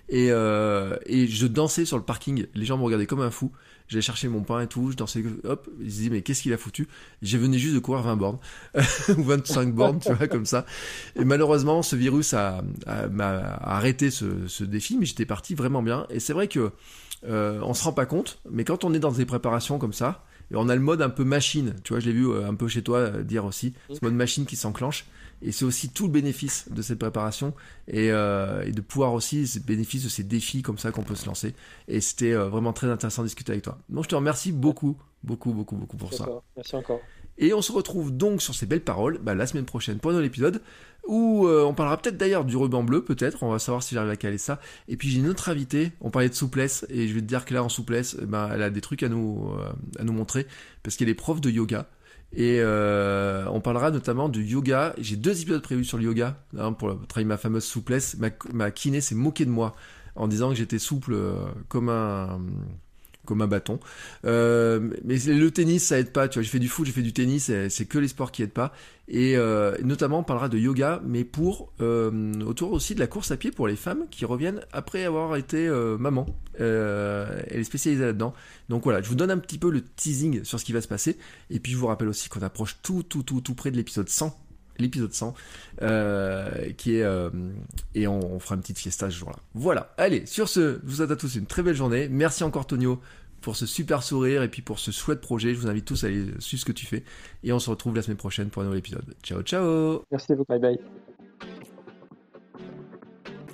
Et, euh, et je dansais sur le parking. Les gens me regardaient comme un fou. J'allais chercher mon pain et tout. Je dansais hop ils se disaient mais qu'est-ce qu'il a foutu? J'ai venu juste de courir 20 bornes. Ou 25 bornes tu vois comme ça. Et malheureusement ce virus a, m'a arrêté ce, ce défi mais j'étais parti vraiment bien. Et c'est vrai que euh, on se rend pas compte mais quand on est dans des préparations comme ça on a le mode un peu machine, tu vois, je l'ai vu euh, un peu chez toi euh, dire aussi, ce mode machine qui s'enclenche. Et c'est aussi tout le bénéfice de cette préparation et, euh, et de pouvoir aussi ce bénéfice de ces défis comme ça qu'on peut se lancer. Et c'était vraiment très intéressant de discuter avec toi. Donc je te remercie beaucoup, beaucoup, beaucoup, beaucoup pour ça. Merci encore. Et on se retrouve donc sur ces belles paroles bah, la semaine prochaine pour un nouvel épisode où euh, on parlera peut-être d'ailleurs du ruban bleu, peut-être, on va savoir si j'arrive à caler ça. Et puis j'ai une autre invitée, on parlait de souplesse, et je vais te dire que là en souplesse, bah, elle a des trucs à nous, euh, à nous montrer, parce qu'elle est prof de yoga. Et euh, on parlera notamment du yoga. J'ai deux épisodes prévus sur le yoga hein, pour travailler ma fameuse souplesse. Ma, kiné s'est moquée de moi en disant que j'étais souple comme un comme un bâton. Euh, mais le tennis, ça aide pas. Tu vois, j'ai fait du foot, j'ai fait du tennis, c'est que les sports qui aident pas. Et euh, notamment, on parlera de yoga, mais pour euh, autour aussi de la course à pied pour les femmes qui reviennent après avoir été maman. elle est spécialisée là-dedans. Donc voilà, je vous donne un petit peu le teasing sur ce qui va se passer. Et puis je vous rappelle aussi qu'on approche tout, tout, tout, tout près de l'épisode 100 l'épisode 100, qui est et on, fera une petite fiesta ce jour-là. Voilà. Allez, sur ce, je vous souhaite à tous une très belle journée. Merci encore Tonio pour ce super sourire et puis pour ce chouette projet. Je vous invite tous à aller suivre ce que tu fais. Et on se retrouve la semaine prochaine pour un nouvel épisode. Ciao, ciao Merci beaucoup, bye bye.